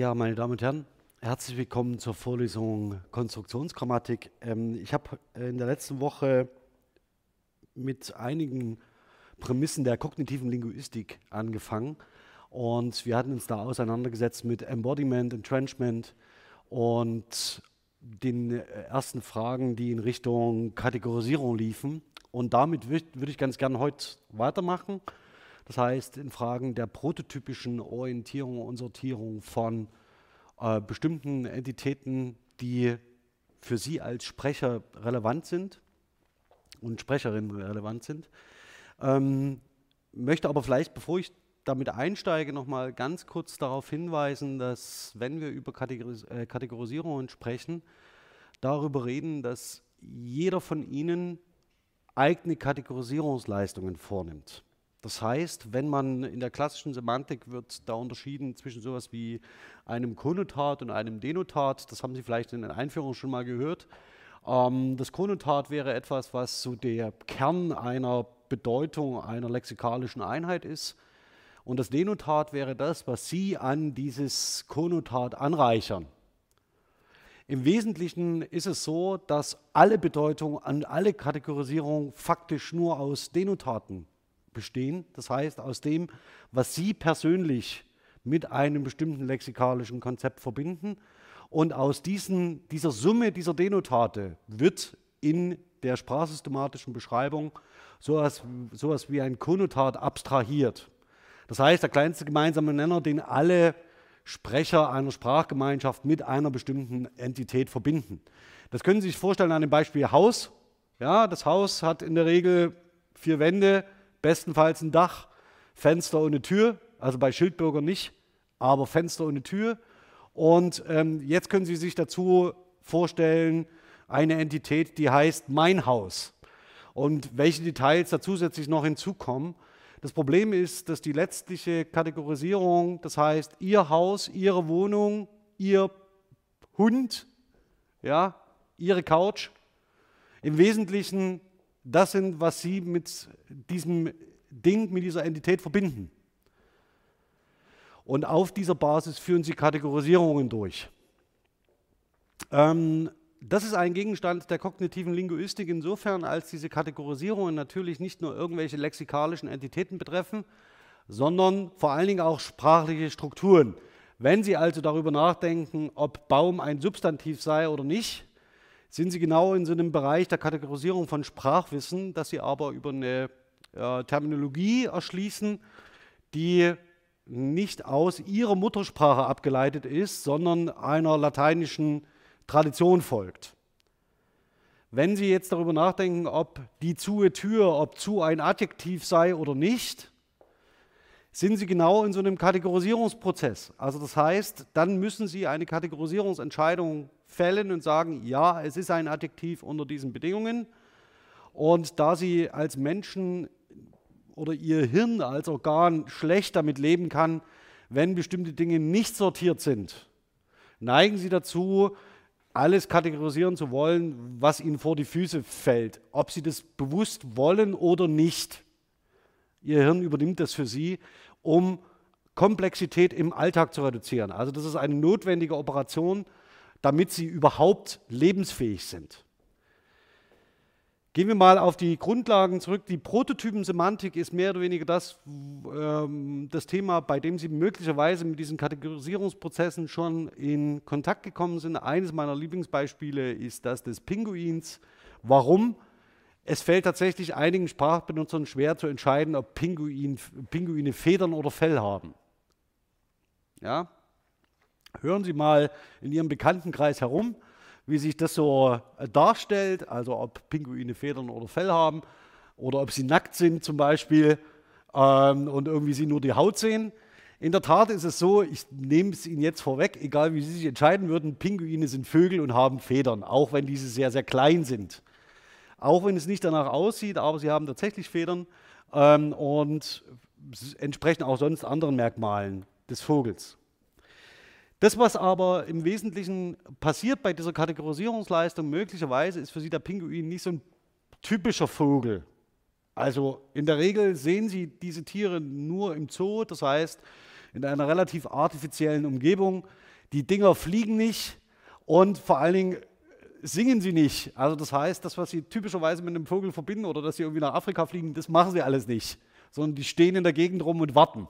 Ja, meine Damen und Herren, herzlich willkommen zur Vorlesung Konstruktionsgrammatik. Ähm, ich habe in der letzten Woche mit einigen Prämissen der kognitiven Linguistik angefangen und wir hatten uns da auseinandergesetzt mit Embodiment, Entrenchment und den ersten Fragen, die in Richtung Kategorisierung liefen. Und damit würde ich ganz gerne heute weitermachen. Das heißt, in Fragen der prototypischen Orientierung und Sortierung von äh, bestimmten Entitäten, die für Sie als Sprecher relevant sind und Sprecherinnen relevant sind. Ähm, möchte aber vielleicht, bevor ich damit einsteige, noch mal ganz kurz darauf hinweisen, dass wenn wir über Kategoris äh, Kategorisierungen sprechen, darüber reden, dass jeder von Ihnen eigene Kategorisierungsleistungen vornimmt. Das heißt, wenn man in der klassischen Semantik wird da unterschieden zwischen sowas wie einem Konnotat und einem Denotat. Das haben Sie vielleicht in den Einführungen schon mal gehört. Ähm, das Konnotat wäre etwas, was so der Kern einer Bedeutung einer lexikalischen Einheit ist. Und das Denotat wäre das, was Sie an dieses Konnotat anreichern. Im Wesentlichen ist es so, dass alle Bedeutungen an alle Kategorisierungen faktisch nur aus Denotaten bestehen. Das heißt, aus dem, was Sie persönlich mit einem bestimmten lexikalischen Konzept verbinden. Und aus diesen, dieser Summe dieser Denotate wird in der sprachsystematischen Beschreibung sowas, sowas wie ein Konnotat abstrahiert. Das heißt, der kleinste gemeinsame Nenner, den alle Sprecher einer Sprachgemeinschaft mit einer bestimmten Entität verbinden. Das können Sie sich vorstellen an dem Beispiel Haus. Ja, das Haus hat in der Regel vier Wände, bestenfalls ein Dach, Fenster ohne Tür, also bei Schildbürger nicht, aber Fenster ohne Tür. Und ähm, jetzt können Sie sich dazu vorstellen, eine Entität, die heißt mein Haus. Und welche Details da zusätzlich noch hinzukommen. Das Problem ist, dass die letztliche Kategorisierung, das heißt Ihr Haus, Ihre Wohnung, Ihr Hund, ja, Ihre Couch, im Wesentlichen das sind, was Sie mit diesem Ding, mit dieser Entität verbinden. Und auf dieser Basis führen Sie Kategorisierungen durch. Ähm, das ist ein Gegenstand der kognitiven Linguistik insofern, als diese Kategorisierungen natürlich nicht nur irgendwelche lexikalischen Entitäten betreffen, sondern vor allen Dingen auch sprachliche Strukturen. Wenn Sie also darüber nachdenken, ob Baum ein Substantiv sei oder nicht, sind Sie genau in so einem Bereich der Kategorisierung von Sprachwissen, das Sie aber über eine äh, Terminologie erschließen, die nicht aus Ihrer Muttersprache abgeleitet ist, sondern einer lateinischen Tradition folgt. Wenn Sie jetzt darüber nachdenken, ob die zu Tür, ob zu ein Adjektiv sei oder nicht, sind Sie genau in so einem Kategorisierungsprozess. Also das heißt, dann müssen Sie eine Kategorisierungsentscheidung fällen und sagen, ja, es ist ein Adjektiv unter diesen Bedingungen. Und da Sie als Menschen oder Ihr Hirn als Organ schlecht damit leben kann, wenn bestimmte Dinge nicht sortiert sind, neigen Sie dazu, alles kategorisieren zu wollen, was Ihnen vor die Füße fällt, ob Sie das bewusst wollen oder nicht. Ihr Hirn übernimmt das für Sie, um Komplexität im Alltag zu reduzieren. Also das ist eine notwendige Operation, damit sie überhaupt lebensfähig sind. Gehen wir mal auf die Grundlagen zurück. Die Prototypensemantik ist mehr oder weniger das, ähm, das Thema, bei dem Sie möglicherweise mit diesen Kategorisierungsprozessen schon in Kontakt gekommen sind. Eines meiner Lieblingsbeispiele ist das des Pinguins. Warum? Es fällt tatsächlich einigen Sprachbenutzern schwer zu entscheiden, ob Pinguin, Pinguine Federn oder Fell haben. Ja? Hören Sie mal in Ihrem Bekanntenkreis herum, wie sich das so äh, darstellt, also ob Pinguine Federn oder Fell haben oder ob sie nackt sind zum Beispiel ähm, und irgendwie sie nur die Haut sehen. In der Tat ist es so, ich nehme es Ihnen jetzt vorweg, egal wie Sie sich entscheiden würden, Pinguine sind Vögel und haben Federn, auch wenn diese sehr, sehr klein sind. Auch wenn es nicht danach aussieht, aber sie haben tatsächlich Federn ähm, und entsprechen auch sonst anderen Merkmalen des Vogels. Das, was aber im Wesentlichen passiert bei dieser Kategorisierungsleistung, möglicherweise ist für Sie der Pinguin nicht so ein typischer Vogel. Also in der Regel sehen Sie diese Tiere nur im Zoo, das heißt in einer relativ artifiziellen Umgebung. Die Dinger fliegen nicht und vor allen Dingen singen sie nicht. Also das heißt, das, was sie typischerweise mit einem Vogel verbinden oder dass sie irgendwie nach Afrika fliegen, das machen sie alles nicht. Sondern die stehen in der Gegend rum und warten,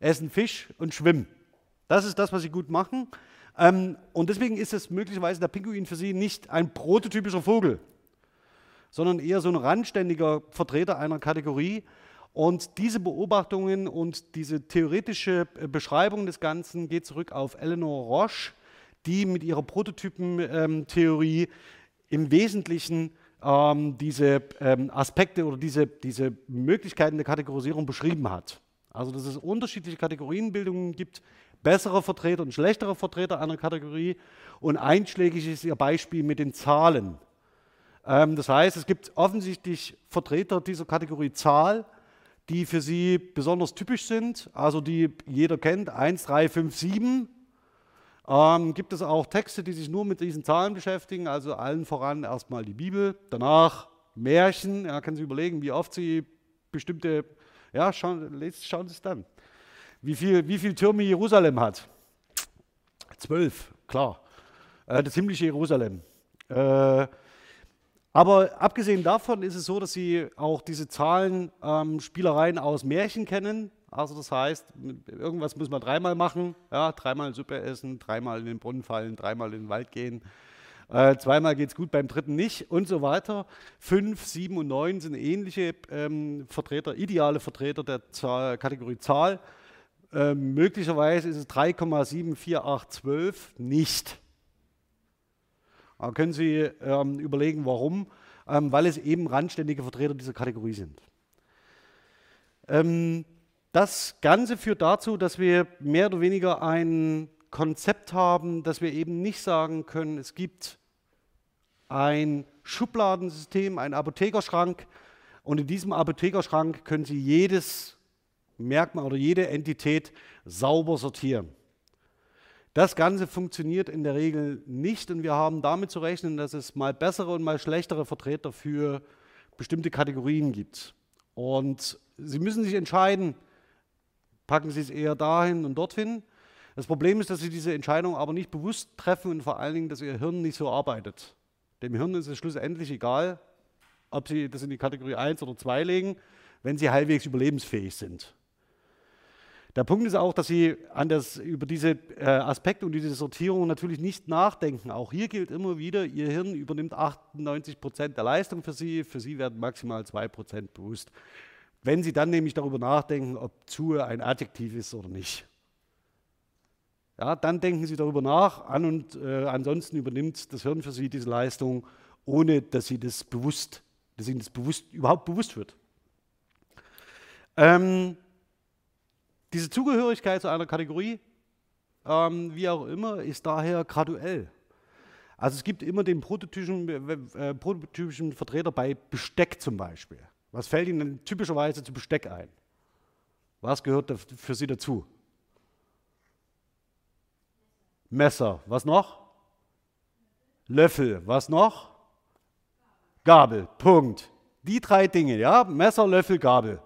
essen Fisch und schwimmen. Das ist das, was sie gut machen. Ähm, und deswegen ist es möglicherweise der Pinguin für sie nicht ein prototypischer Vogel, sondern eher so ein randständiger Vertreter einer Kategorie. Und diese Beobachtungen und diese theoretische äh, Beschreibung des Ganzen geht zurück auf Eleanor Roche, die mit ihrer Prototypentheorie ähm, im Wesentlichen ähm, diese ähm, Aspekte oder diese, diese Möglichkeiten der Kategorisierung beschrieben hat. Also dass es unterschiedliche Kategorienbildungen gibt, bessere Vertreter und schlechtere Vertreter einer Kategorie. Und einschlägig ist ihr Beispiel mit den Zahlen. Ähm, das heißt, es gibt offensichtlich Vertreter dieser Kategorie Zahl, die für sie besonders typisch sind, also die jeder kennt, 1, 3, 5, 7. Ähm, gibt es auch Texte, die sich nur mit diesen Zahlen beschäftigen, also allen voran erstmal die Bibel, danach Märchen, ja, können Sie überlegen, wie oft Sie bestimmte, ja, schauen, schauen Sie es dann. Wie viel, wie viel Türme Jerusalem hat? Zwölf, klar. Äh, das himmlische Jerusalem. Äh, aber abgesehen davon ist es so, dass Sie auch diese Zahlenspielereien ähm, aus Märchen kennen. Also das heißt, irgendwas muss man dreimal machen, ja, dreimal Suppe essen, dreimal in den Brunnen fallen, dreimal in den Wald gehen. Äh, zweimal geht es gut, beim dritten nicht und so weiter. Fünf, sieben und neun sind ähnliche ähm, Vertreter, ideale Vertreter der Zahl, Kategorie Zahl. Ähm, möglicherweise ist es 3,74812 nicht. Da können Sie ähm, überlegen, warum. Ähm, weil es eben randständige Vertreter dieser Kategorie sind. Ähm, das Ganze führt dazu, dass wir mehr oder weniger ein Konzept haben, dass wir eben nicht sagen können, es gibt ein Schubladensystem, einen Apothekerschrank und in diesem Apothekerschrank können Sie jedes Merkmal oder jede Entität sauber sortieren. Das Ganze funktioniert in der Regel nicht und wir haben damit zu rechnen, dass es mal bessere und mal schlechtere Vertreter für bestimmte Kategorien gibt. Und Sie müssen sich entscheiden, packen Sie es eher dahin und dorthin. Das Problem ist, dass Sie diese Entscheidung aber nicht bewusst treffen und vor allen Dingen, dass Ihr Hirn nicht so arbeitet. Dem Hirn ist es schlussendlich egal, ob Sie das in die Kategorie 1 oder 2 legen, wenn Sie halbwegs überlebensfähig sind. Der Punkt ist auch, dass Sie das, über diese äh, Aspekte und diese Sortierung natürlich nicht nachdenken. Auch hier gilt immer wieder, Ihr Hirn übernimmt 98 Prozent der Leistung für Sie, für Sie werden maximal 2 Prozent bewusst. Wenn Sie dann nämlich darüber nachdenken, ob zu ein Adjektiv ist oder nicht. Ja, dann denken Sie darüber nach, an und äh, ansonsten übernimmt das Hirn für Sie diese Leistung, ohne dass Sie das bewusst, dass Ihnen das bewusst, überhaupt bewusst wird. Ähm, diese Zugehörigkeit zu einer Kategorie, ähm, wie auch immer, ist daher graduell. Also es gibt immer den prototypischen, äh, prototypischen Vertreter bei Besteck zum Beispiel. Was fällt Ihnen typischerweise zu Besteck ein? Was gehört für Sie dazu? Messer. Was noch? Löffel. Was noch? Gabel. Punkt. Die drei Dinge, ja? Messer, Löffel, Gabel.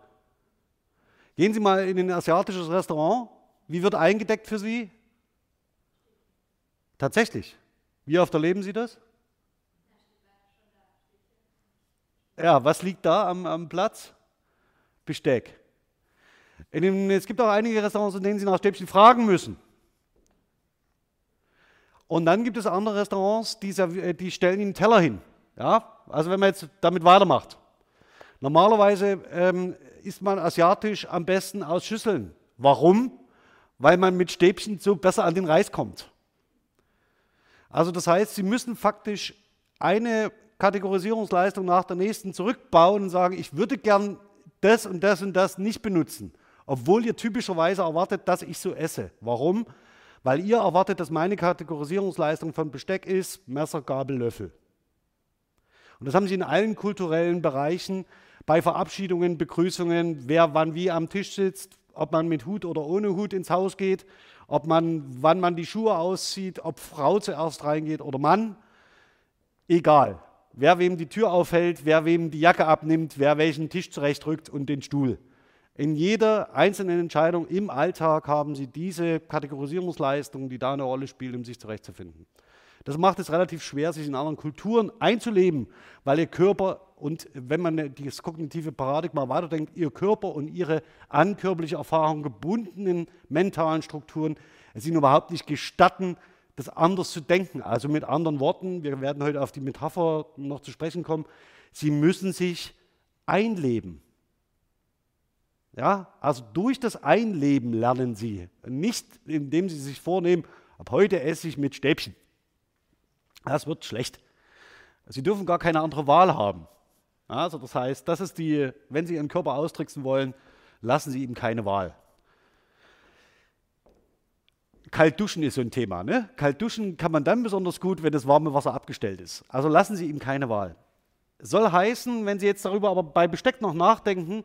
Gehen Sie mal in ein asiatisches Restaurant. Wie wird eingedeckt für Sie? Tatsächlich. Wie oft erleben Sie das? Ja, was liegt da am, am Platz? Besteck. Dem, es gibt auch einige Restaurants, in denen Sie nach Stäbchen fragen müssen. Und dann gibt es andere Restaurants, die, die stellen Ihnen Teller hin. Ja? Also wenn man jetzt damit weitermacht. Normalerweise ähm, isst man asiatisch am besten aus Schüsseln. Warum? Weil man mit Stäbchen so besser an den Reis kommt. Also das heißt, Sie müssen faktisch eine Kategorisierungsleistung nach der nächsten zurückbauen und sagen, ich würde gern das und das und das nicht benutzen, obwohl ihr typischerweise erwartet, dass ich so esse. Warum? Weil ihr erwartet, dass meine Kategorisierungsleistung von Besteck ist Messer, Gabel, Löffel. Und das haben sie in allen kulturellen Bereichen bei Verabschiedungen, Begrüßungen, wer wann wie am Tisch sitzt, ob man mit Hut oder ohne Hut ins Haus geht, ob man, wann man die Schuhe auszieht, ob Frau zuerst reingeht oder Mann. Egal. Wer wem die Tür aufhält, wer wem die Jacke abnimmt, wer welchen Tisch zurechtrückt und den Stuhl. In jeder einzelnen Entscheidung im Alltag haben Sie diese Kategorisierungsleistung, die da eine Rolle spielt, um sich zurechtzufinden. Das macht es relativ schwer, sich in anderen Kulturen einzuleben, weil Ihr Körper und wenn man das kognitive Paradigma weiterdenkt, Ihr Körper und Ihre an körperliche Erfahrung gebundenen mentalen Strukturen es Ihnen überhaupt nicht gestatten, das anders zu denken. Also mit anderen Worten, wir werden heute auf die Metapher noch zu sprechen kommen, Sie müssen sich einleben. Ja, also durch das Einleben lernen Sie, nicht indem Sie sich vornehmen, ab heute esse ich mit Stäbchen. Das wird schlecht. Sie dürfen gar keine andere Wahl haben. Also das heißt, das ist die, wenn Sie Ihren Körper austricksen wollen, lassen Sie ihm keine Wahl. Kalt duschen ist so ein Thema. Ne? Kalt duschen kann man dann besonders gut, wenn das warme Wasser abgestellt ist. Also lassen Sie ihm keine Wahl. Soll heißen, wenn Sie jetzt darüber aber bei Besteck noch nachdenken,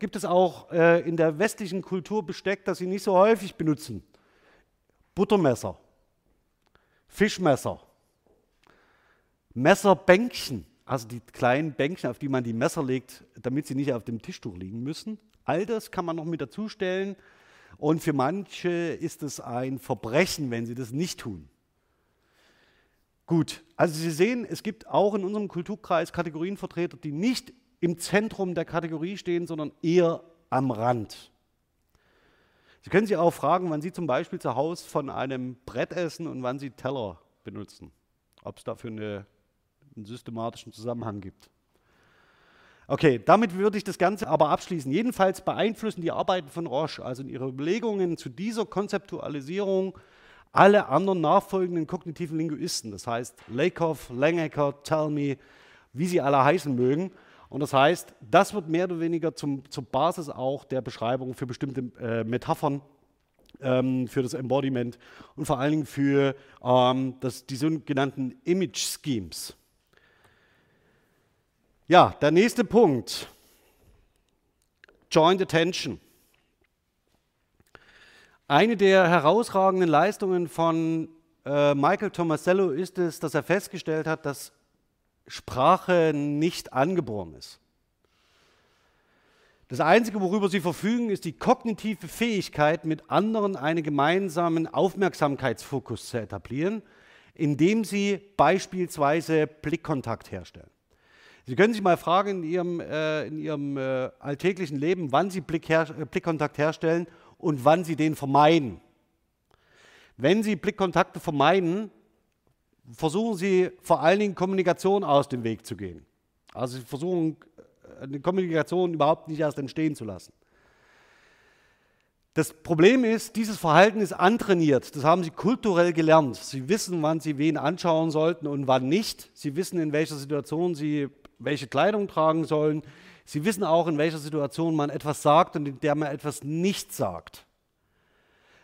gibt es auch äh, in der westlichen Kultur Besteck, das Sie nicht so häufig benutzen. Buttermesser, Fischmesser, Messerbänkchen, also die kleinen Bänkchen, auf die man die Messer legt, damit sie nicht auf dem Tischtuch liegen müssen. All das kann man noch mit dazustellen. Und für manche ist es ein Verbrechen, wenn sie das nicht tun. Gut, also Sie sehen, es gibt auch in unserem Kulturkreis Kategorienvertreter, die nicht im Zentrum der Kategorie stehen, sondern eher am Rand. Sie können sich auch fragen, wann Sie zum Beispiel zu Hause von einem Brett essen und wann Sie Teller benutzen. Ob es dafür eine, einen systematischen Zusammenhang gibt. Okay, damit würde ich das Ganze aber abschließen. Jedenfalls beeinflussen die Arbeiten von Roche, also in ihren Überlegungen zu dieser Konzeptualisierung, alle anderen nachfolgenden kognitiven Linguisten. Das heißt Lakoff, Langecker, Talmy, wie sie alle heißen mögen. Und das heißt, das wird mehr oder weniger zum, zur Basis auch der Beschreibung für bestimmte äh, Metaphern ähm, für das Embodiment und vor allen Dingen für ähm, das, die sogenannten Image Schemes. Ja, der nächste Punkt. Joint Attention. Eine der herausragenden Leistungen von äh, Michael Tomasello ist es, dass er festgestellt hat, dass Sprache nicht angeboren ist. Das Einzige, worüber sie verfügen, ist die kognitive Fähigkeit, mit anderen einen gemeinsamen Aufmerksamkeitsfokus zu etablieren, indem sie beispielsweise Blickkontakt herstellen. Sie können sich mal fragen in Ihrem, äh, in Ihrem äh, alltäglichen Leben, wann Sie Blick her äh, Blickkontakt herstellen und wann Sie den vermeiden. Wenn Sie Blickkontakte vermeiden, versuchen Sie vor allen Dingen Kommunikation aus dem Weg zu gehen. Also Sie versuchen äh, eine Kommunikation überhaupt nicht erst entstehen zu lassen. Das Problem ist, dieses Verhalten ist antrainiert. Das haben Sie kulturell gelernt. Sie wissen, wann Sie wen anschauen sollten und wann nicht. Sie wissen, in welcher Situation Sie welche Kleidung tragen sollen. Sie wissen auch, in welcher Situation man etwas sagt und in der man etwas nicht sagt.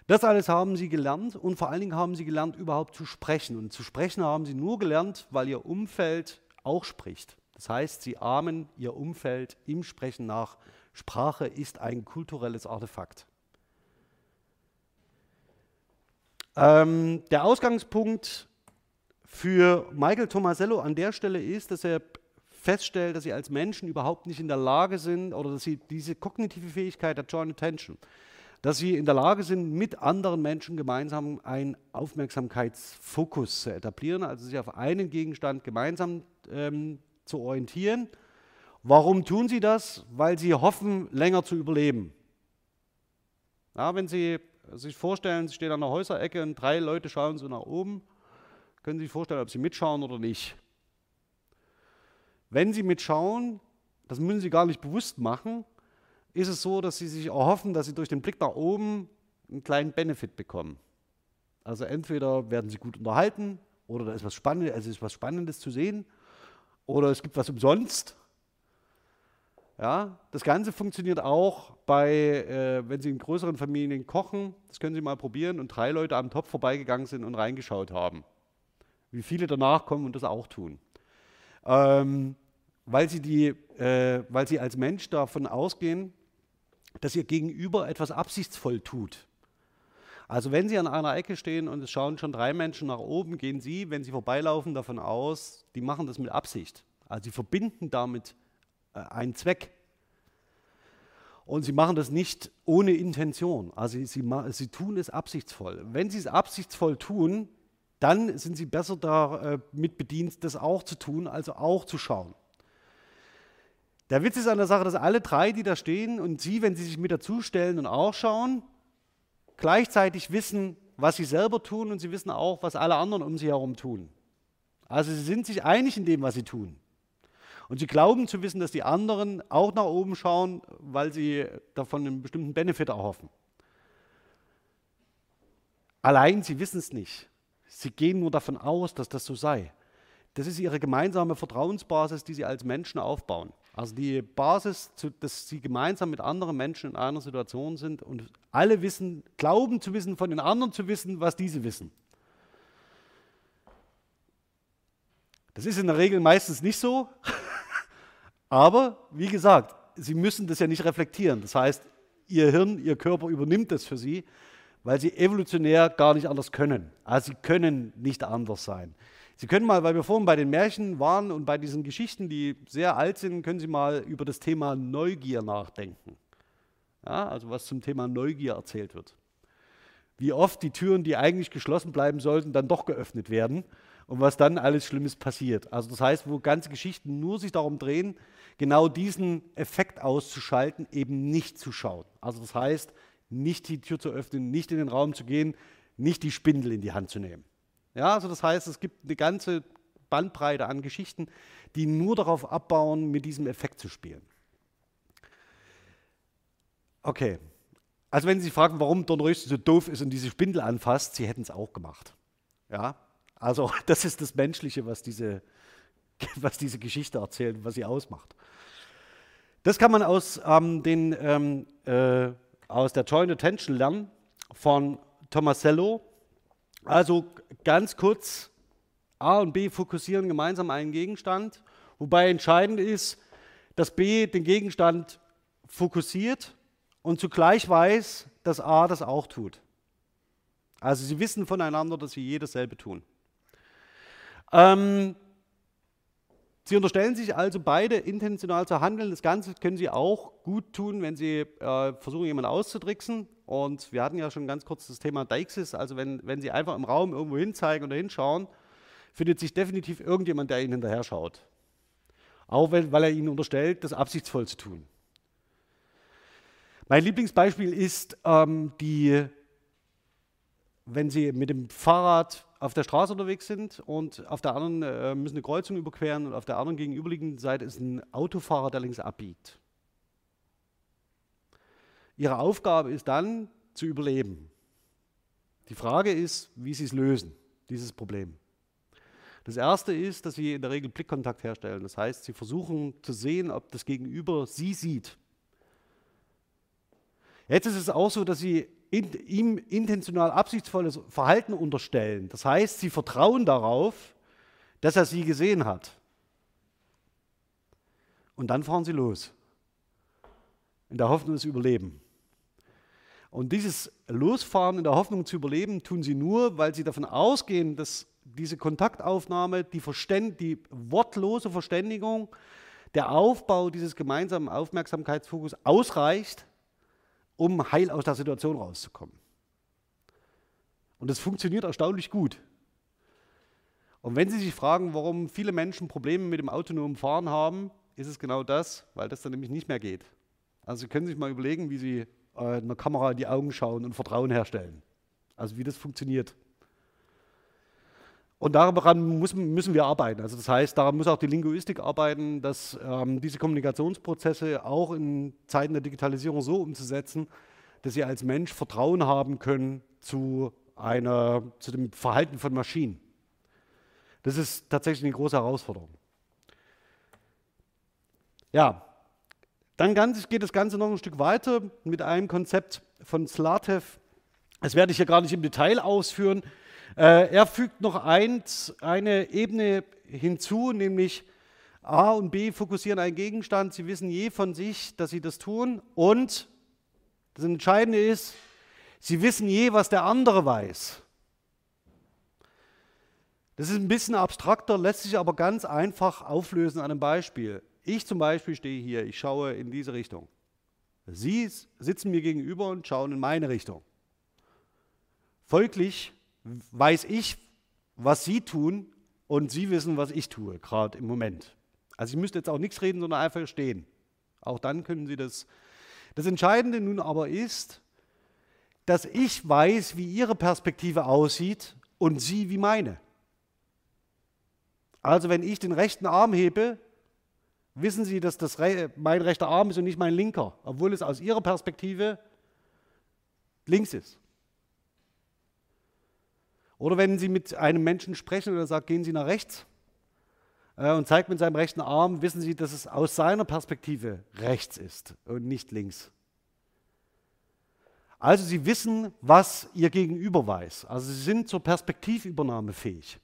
Das alles haben sie gelernt und vor allen Dingen haben sie gelernt, überhaupt zu sprechen. Und zu sprechen haben sie nur gelernt, weil ihr Umfeld auch spricht. Das heißt, sie ahmen ihr Umfeld im Sprechen nach. Sprache ist ein kulturelles Artefakt. Ähm, der Ausgangspunkt für Michael Tomasello an der Stelle ist, dass er feststellt, dass sie als Menschen überhaupt nicht in der Lage sind oder dass sie diese kognitive Fähigkeit der Joint Attention, dass sie in der Lage sind, mit anderen Menschen gemeinsam einen Aufmerksamkeitsfokus zu etablieren, also sich auf einen Gegenstand gemeinsam ähm, zu orientieren. Warum tun sie das? Weil sie hoffen, länger zu überleben. Ja, wenn Sie sich vorstellen, Sie stehen an der Häuserecke und drei Leute schauen so nach oben, können Sie sich vorstellen, ob Sie mitschauen oder nicht. Wenn Sie mitschauen, das müssen Sie gar nicht bewusst machen, ist es so, dass Sie sich erhoffen, dass Sie durch den Blick nach oben einen kleinen Benefit bekommen. Also entweder werden Sie gut unterhalten oder da ist was Spannendes, also ist was Spannendes zu sehen oder es gibt was umsonst. Ja, das Ganze funktioniert auch bei, äh, wenn Sie in größeren Familien kochen, das können Sie mal probieren und drei Leute am Topf vorbeigegangen sind und reingeschaut haben. Wie viele danach kommen und das auch tun ähm, weil, sie die, äh, weil sie als Mensch davon ausgehen, dass ihr Gegenüber etwas absichtsvoll tut. Also wenn Sie an einer Ecke stehen und es schauen schon drei Menschen nach oben, gehen Sie, wenn Sie vorbeilaufen, davon aus, die machen das mit Absicht. Also sie verbinden damit äh, einen Zweck. Und sie machen das nicht ohne Intention. Also sie, sie, sie tun es absichtsvoll. Wenn sie es absichtsvoll tun, dann sind sie besser damit äh, bedient, das auch zu tun, also auch zu schauen. Der Witz ist an der Sache, dass alle drei, die da stehen und Sie, wenn Sie sich mit dazu stellen und auch schauen, gleichzeitig wissen, was Sie selber tun und Sie wissen auch, was alle anderen um Sie herum tun. Also Sie sind sich einig in dem, was Sie tun. Und sie glauben zu wissen, dass die anderen auch nach oben schauen, weil sie davon einen bestimmten Benefit erhoffen. Allein sie wissen es nicht. Sie gehen nur davon aus, dass das so sei. Das ist ihre gemeinsame Vertrauensbasis, die sie als Menschen aufbauen. Also die Basis, dass sie gemeinsam mit anderen Menschen in einer Situation sind und alle wissen, glauben zu wissen, von den anderen zu wissen, was diese wissen. Das ist in der Regel meistens nicht so. Aber wie gesagt, Sie müssen das ja nicht reflektieren. Das heißt, Ihr Hirn, Ihr Körper übernimmt das für Sie, weil Sie evolutionär gar nicht anders können. Also Sie können nicht anders sein. Sie können mal, weil wir vorhin bei den Märchen waren und bei diesen Geschichten, die sehr alt sind, können Sie mal über das Thema Neugier nachdenken. Ja, also was zum Thema Neugier erzählt wird. Wie oft die Türen, die eigentlich geschlossen bleiben sollten, dann doch geöffnet werden und was dann alles Schlimmes passiert. Also das heißt, wo ganze Geschichten nur sich darum drehen, genau diesen Effekt auszuschalten, eben nicht zu schauen. Also das heißt, nicht die Tür zu öffnen, nicht in den Raum zu gehen, nicht die Spindel in die Hand zu nehmen. Ja, also das heißt, es gibt eine ganze Bandbreite an Geschichten, die nur darauf abbauen, mit diesem Effekt zu spielen. Okay, also wenn Sie sich fragen, warum Don Röste so doof ist und diese Spindel anfasst, Sie hätten es auch gemacht. Ja, also das ist das Menschliche, was diese, was diese Geschichte erzählt und was sie ausmacht. Das kann man aus, ähm, den, ähm, äh, aus der Joint Attention lernen von Tomasello. Also ganz kurz, A und B fokussieren gemeinsam einen Gegenstand, wobei entscheidend ist, dass B den Gegenstand fokussiert und zugleich weiß, dass A das auch tut. Also sie wissen voneinander, dass sie jedes selbe tun. Ähm, Sie unterstellen sich also beide intentional zu handeln. Das Ganze können Sie auch gut tun, wenn Sie äh, versuchen, jemanden auszutricksen. Und wir hatten ja schon ganz kurz das Thema Deixis. Also wenn, wenn Sie einfach im Raum irgendwo hinzeigen oder hinschauen, findet sich definitiv irgendjemand, der Ihnen hinterher schaut. Auch wenn, weil er Ihnen unterstellt, das absichtsvoll zu tun. Mein Lieblingsbeispiel ist ähm, die, wenn Sie mit dem Fahrrad auf der Straße unterwegs sind und auf der anderen äh, müssen eine Kreuzung überqueren und auf der anderen gegenüberliegenden Seite ist ein Autofahrer, der links abbiegt. Ihre Aufgabe ist dann zu überleben. Die Frage ist, wie Sie es lösen, dieses Problem. Das erste ist, dass Sie in der Regel Blickkontakt herstellen. Das heißt, Sie versuchen zu sehen, ob das Gegenüber Sie sieht. Jetzt ist es auch so, dass Sie in, ihm intentional absichtsvolles Verhalten unterstellen. Das heißt, sie vertrauen darauf, dass er sie gesehen hat. Und dann fahren sie los. In der Hoffnung, zu überleben. Und dieses Losfahren in der Hoffnung zu überleben, tun sie nur, weil sie davon ausgehen, dass diese Kontaktaufnahme, die, Verständ die wortlose Verständigung, der Aufbau dieses gemeinsamen Aufmerksamkeitsfokus ausreicht, um heil aus der Situation rauszukommen. Und das funktioniert erstaunlich gut. Und wenn Sie sich fragen, warum viele Menschen Probleme mit dem autonomen Fahren haben, ist es genau das, weil das dann nämlich nicht mehr geht. Also Sie können sich mal überlegen, wie Sie äh, einer Kamera in die Augen schauen und Vertrauen herstellen. Also wie das funktioniert. Und daran muss, müssen wir arbeiten. Also das heißt, daran muss auch die Linguistik arbeiten, dass ähm, diese Kommunikationsprozesse auch in Zeiten der Digitalisierung so umzusetzen, dass sie als Mensch Vertrauen haben können zu, einer, zu dem Verhalten von Maschinen. Das ist tatsächlich eine große Herausforderung. Ja, dann geht das Ganze noch ein Stück weiter mit einem Konzept von Slatev. Das werde ich hier gar nicht im Detail ausführen. Äh, er fügt noch eins, eine Ebene hinzu, nämlich A und B fokussieren einen Gegenstand. Sie wissen je von sich, dass sie das tun. Und das Entscheidende ist, sie wissen je, was der andere weiß. Das ist ein bisschen abstrakter, lässt sich aber ganz einfach auflösen an einem Beispiel. Ich zum Beispiel stehe hier, ich schaue in diese Richtung. Sie sitzen mir gegenüber und schauen in meine Richtung. Folglich weiß ich, was Sie tun und Sie wissen, was ich tue, gerade im Moment. Also ich müsste jetzt auch nichts reden, sondern einfach stehen. Auch dann können Sie das. Das Entscheidende nun aber ist, dass ich weiß, wie Ihre Perspektive aussieht und Sie wie meine. Also wenn ich den rechten Arm hebe, wissen Sie, dass das mein rechter Arm ist und nicht mein linker, obwohl es aus Ihrer Perspektive links ist. Oder wenn Sie mit einem Menschen sprechen und er sagt, gehen Sie nach rechts äh, und zeigt mit seinem rechten Arm, wissen Sie, dass es aus seiner Perspektive rechts ist und nicht links. Also Sie wissen, was Ihr Gegenüber weiß. Also Sie sind zur Perspektivübernahme fähig.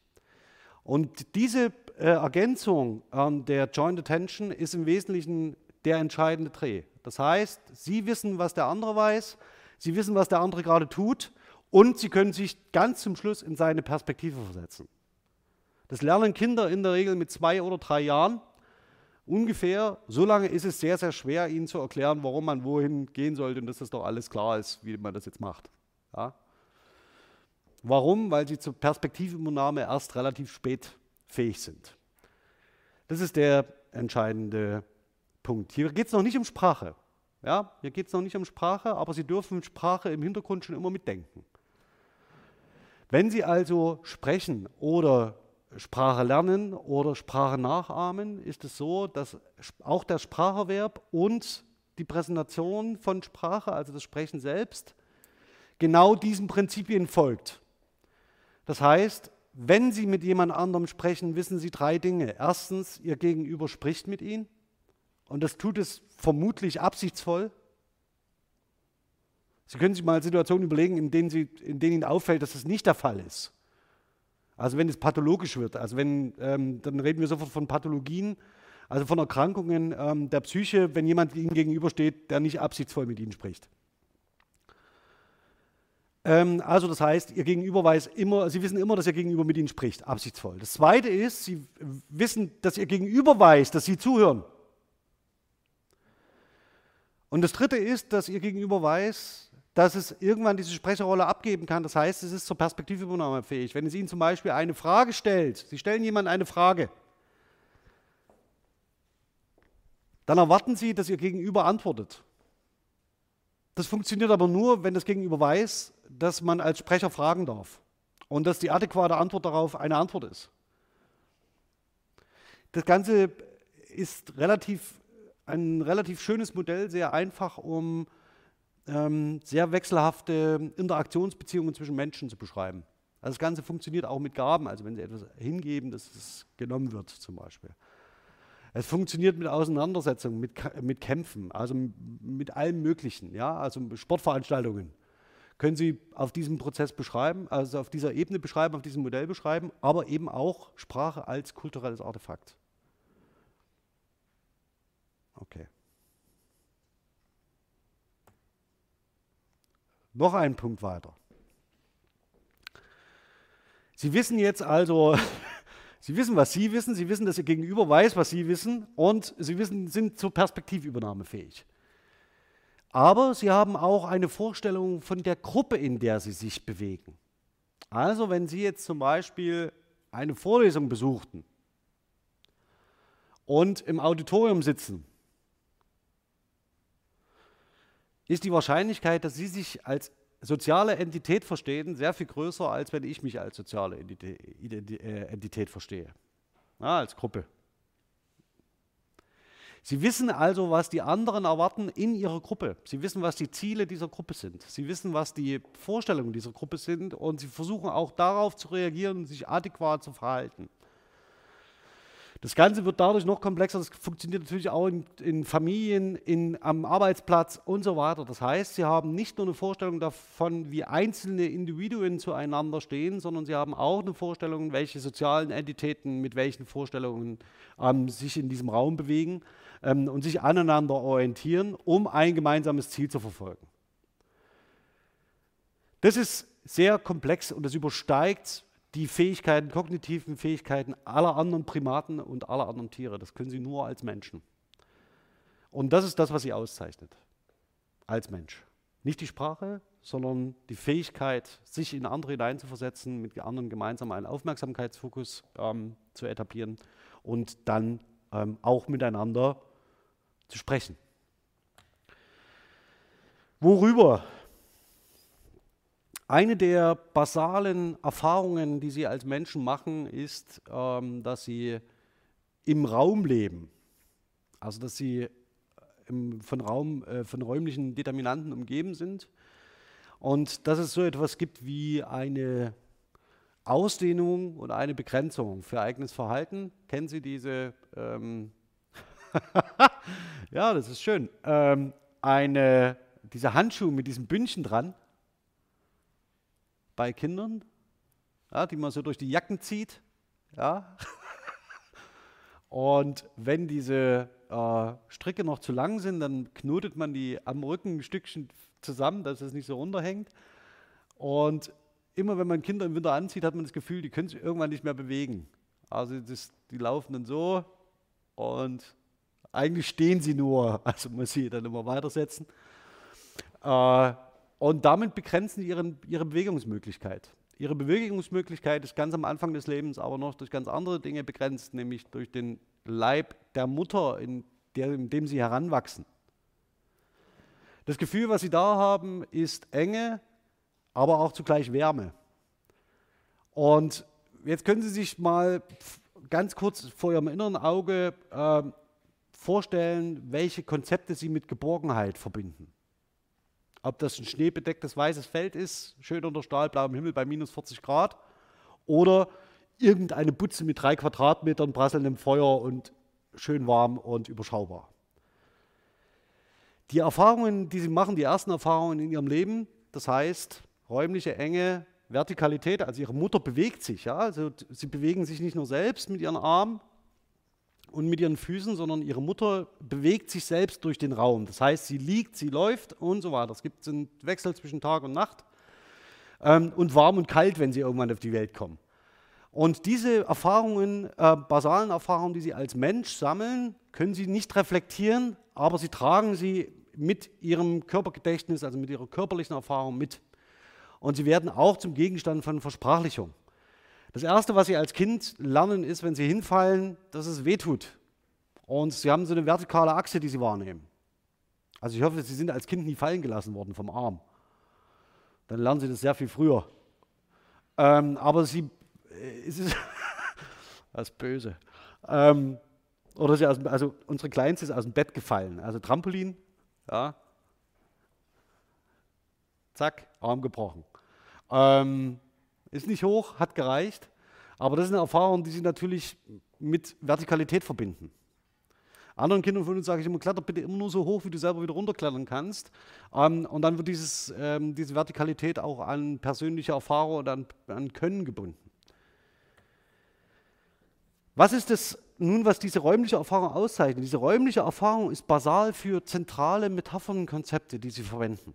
Und diese äh, Ergänzung ähm, der Joint Attention ist im Wesentlichen der entscheidende Dreh. Das heißt, Sie wissen, was der andere weiß, Sie wissen, was der andere gerade tut und Sie können sich ganz zum Schluss in seine Perspektive versetzen. Das lernen Kinder in der Regel mit zwei oder drei Jahren. Ungefähr so lange ist es sehr, sehr schwer, ihnen zu erklären, warum man wohin gehen sollte und dass das doch alles klar ist, wie man das jetzt macht. Ja? Warum? Weil sie zur Perspektivübernahme erst relativ spät fähig sind. Das ist der entscheidende Punkt. Hier geht es noch nicht um Sprache. Ja, hier geht es noch nicht um Sprache, aber Sie dürfen Sprache im Hintergrund schon immer mitdenken. Wenn Sie also sprechen oder Sprache lernen oder Sprache nachahmen, ist es so, dass auch der Spracherwerb und die Präsentation von Sprache, also das Sprechen selbst, genau diesen Prinzipien folgt. Das heißt, wenn Sie mit jemand anderem sprechen, wissen Sie drei Dinge. Erstens, Ihr Gegenüber spricht mit Ihnen und das tut es vermutlich absichtsvoll. Sie können sich mal Situationen überlegen, in denen, Sie, in denen Ihnen auffällt, dass das nicht der Fall ist. Also wenn es pathologisch wird, also wenn, ähm, dann reden wir sofort von Pathologien, also von Erkrankungen ähm, der Psyche, wenn jemand Ihnen gegenübersteht, der nicht absichtsvoll mit Ihnen spricht. Ähm, also das heißt, Ihr Gegenüber weiß immer, Sie wissen immer, dass Ihr Gegenüber mit Ihnen spricht, absichtsvoll. Das Zweite ist, Sie wissen, dass Ihr Gegenüber weiß, dass Sie zuhören. Und das Dritte ist, dass Ihr Gegenüber weiß, dass es irgendwann diese Sprecherrolle abgeben kann. Das heißt, es ist zur Perspektivübernahme fähig. Wenn es Ihnen zum Beispiel eine Frage stellt, Sie stellen jemandem eine Frage, dann erwarten Sie, dass Ihr Gegenüber antwortet. Das funktioniert aber nur, wenn das Gegenüber weiß, dass man als Sprecher fragen darf und dass die adäquate Antwort darauf eine Antwort ist. Das Ganze ist relativ, ein relativ schönes Modell, sehr einfach, um ähm, sehr wechselhafte Interaktionsbeziehungen zwischen Menschen zu beschreiben. Also das Ganze funktioniert auch mit Gaben, also wenn Sie etwas hingeben, dass es genommen wird zum Beispiel. Es funktioniert mit Auseinandersetzungen, mit, mit Kämpfen, also mit allem Möglichen, ja, also Sportveranstaltungen. Können Sie auf diesem Prozess beschreiben, also auf dieser Ebene beschreiben, auf diesem Modell beschreiben, aber eben auch Sprache als kulturelles Artefakt. Okay. Noch einen Punkt weiter. Sie wissen jetzt also, Sie wissen, was Sie wissen, Sie wissen, dass Ihr Gegenüber weiß, was Sie wissen und Sie wissen, sind zur Perspektivübernahme fähig. Aber Sie haben auch eine Vorstellung von der Gruppe, in der Sie sich bewegen. Also wenn Sie jetzt zum Beispiel eine Vorlesung besuchten und im Auditorium sitzen ist die Wahrscheinlichkeit, dass Sie sich als soziale Entität verstehen, sehr viel größer, als wenn ich mich als soziale äh, Entität verstehe, ja, als Gruppe. Sie wissen also, was die anderen erwarten in ihrer Gruppe. Sie wissen, was die Ziele dieser Gruppe sind. Sie wissen, was die Vorstellungen dieser Gruppe sind und sie versuchen auch darauf zu reagieren sich adäquat zu verhalten. Das Ganze wird dadurch noch komplexer. Das funktioniert natürlich auch in, in, Familien, in, am Arbeitsplatz und so weiter. Das heißt, Sie haben nicht nur eine Vorstellung davon, wie einzelne Individuen zueinander stehen, sondern Sie haben auch eine Vorstellung, welche sozialen Entitäten mit welchen Vorstellungen ähm, sich in diesem Raum bewegen ähm, und sich aneinander orientieren, um ein gemeinsames Ziel zu verfolgen. Das ist sehr komplex und das übersteigt die Fähigkeiten, kognitiven Fähigkeiten aller anderen Primaten und aller anderen Tiere. Das können sie nur als Menschen. Und das ist das, was sie auszeichnet. als Mensch. Nicht die Sprache, sondern die Fähigkeit, sich in andere hineinzuversetzen, mit anderen gemeinsam einen Aufmerksamkeitsfokus ähm, zu etablieren und dann ähm, auch miteinander zu sprechen. Worüber? Eine der basalen Erfahrungen, die Sie als Menschen machen, ist, ähm, dass Sie im Raum leben. Also dass Sie im, von, Raum, äh, von räumlichen Determinanten umgeben sind. Und dass es so etwas gibt wie eine Ausdehnung oder eine Begrenzung für eigenes Verhalten. Kennen Sie diese? Ähm ja, das ist schön. Ähm, eine, diese Handschuhe mit diesem Bündchen dran bei Kindern, ja, die man so durch die Jacken zieht. Ja. Und wenn diese äh, Stricke noch zu lang sind, dann knotet man die am Rücken ein Stückchen zusammen, dass es nicht so runterhängt. Und immer wenn man Kinder im Winter anzieht, hat man das Gefühl, die können sich irgendwann nicht mehr bewegen. Also das, die laufen dann so und eigentlich stehen sie nur, also muss sie dann immer weitersetzen. Äh, und damit begrenzen sie ihren, ihre Bewegungsmöglichkeit. Ihre Bewegungsmöglichkeit ist ganz am Anfang des Lebens aber noch durch ganz andere Dinge begrenzt, nämlich durch den Leib der Mutter, in, der, in dem sie heranwachsen. Das Gefühl, was sie da haben, ist Enge, aber auch zugleich Wärme. Und jetzt können Sie sich mal ganz kurz vor Ihrem inneren Auge äh, vorstellen, welche Konzepte Sie mit Geborgenheit verbinden. Ob das ein schneebedecktes weißes Feld ist, schön unter stahlblauem Himmel bei minus 40 Grad, oder irgendeine Butze mit drei Quadratmetern, prasselndem Feuer und schön warm und überschaubar. Die Erfahrungen, die Sie machen, die ersten Erfahrungen in Ihrem Leben, das heißt räumliche Enge, Vertikalität, also Ihre Mutter bewegt sich, ja, also Sie bewegen sich nicht nur selbst mit Ihren Armen, und mit ihren Füßen, sondern ihre Mutter bewegt sich selbst durch den Raum. Das heißt, sie liegt, sie läuft und so weiter. Es gibt einen Wechsel zwischen Tag und Nacht ähm, und warm und kalt, wenn sie irgendwann auf die Welt kommen. Und diese Erfahrungen, äh, basalen Erfahrungen, die sie als Mensch sammeln, können sie nicht reflektieren, aber sie tragen sie mit ihrem Körpergedächtnis, also mit ihrer körperlichen Erfahrung mit. Und sie werden auch zum Gegenstand von Versprachlichung. Das Erste, was Sie als Kind lernen, ist, wenn Sie hinfallen, dass es wehtut. Und Sie haben so eine vertikale Achse, die Sie wahrnehmen. Also ich hoffe, Sie sind als Kind nie fallen gelassen worden vom Arm. Dann lernen Sie das sehr viel früher. Ähm, aber Sie, äh, es ist, das ist böse. Ähm, oder sie aus, also unsere Kleinste ist aus dem Bett gefallen. Also Trampolin, ja. Zack, Arm gebrochen. Ähm, ist nicht hoch, hat gereicht. Aber das ist eine Erfahrung, die sie natürlich mit Vertikalität verbinden. Anderen Kindern von uns sage ich immer, kletter bitte immer nur so hoch, wie du selber wieder runterklettern kannst. Ähm, und dann wird dieses, ähm, diese Vertikalität auch an persönliche Erfahrung und an, an Können gebunden. Was ist das nun, was diese räumliche Erfahrung auszeichnet? Diese räumliche Erfahrung ist basal für zentrale Metaphern und Konzepte, die sie verwenden.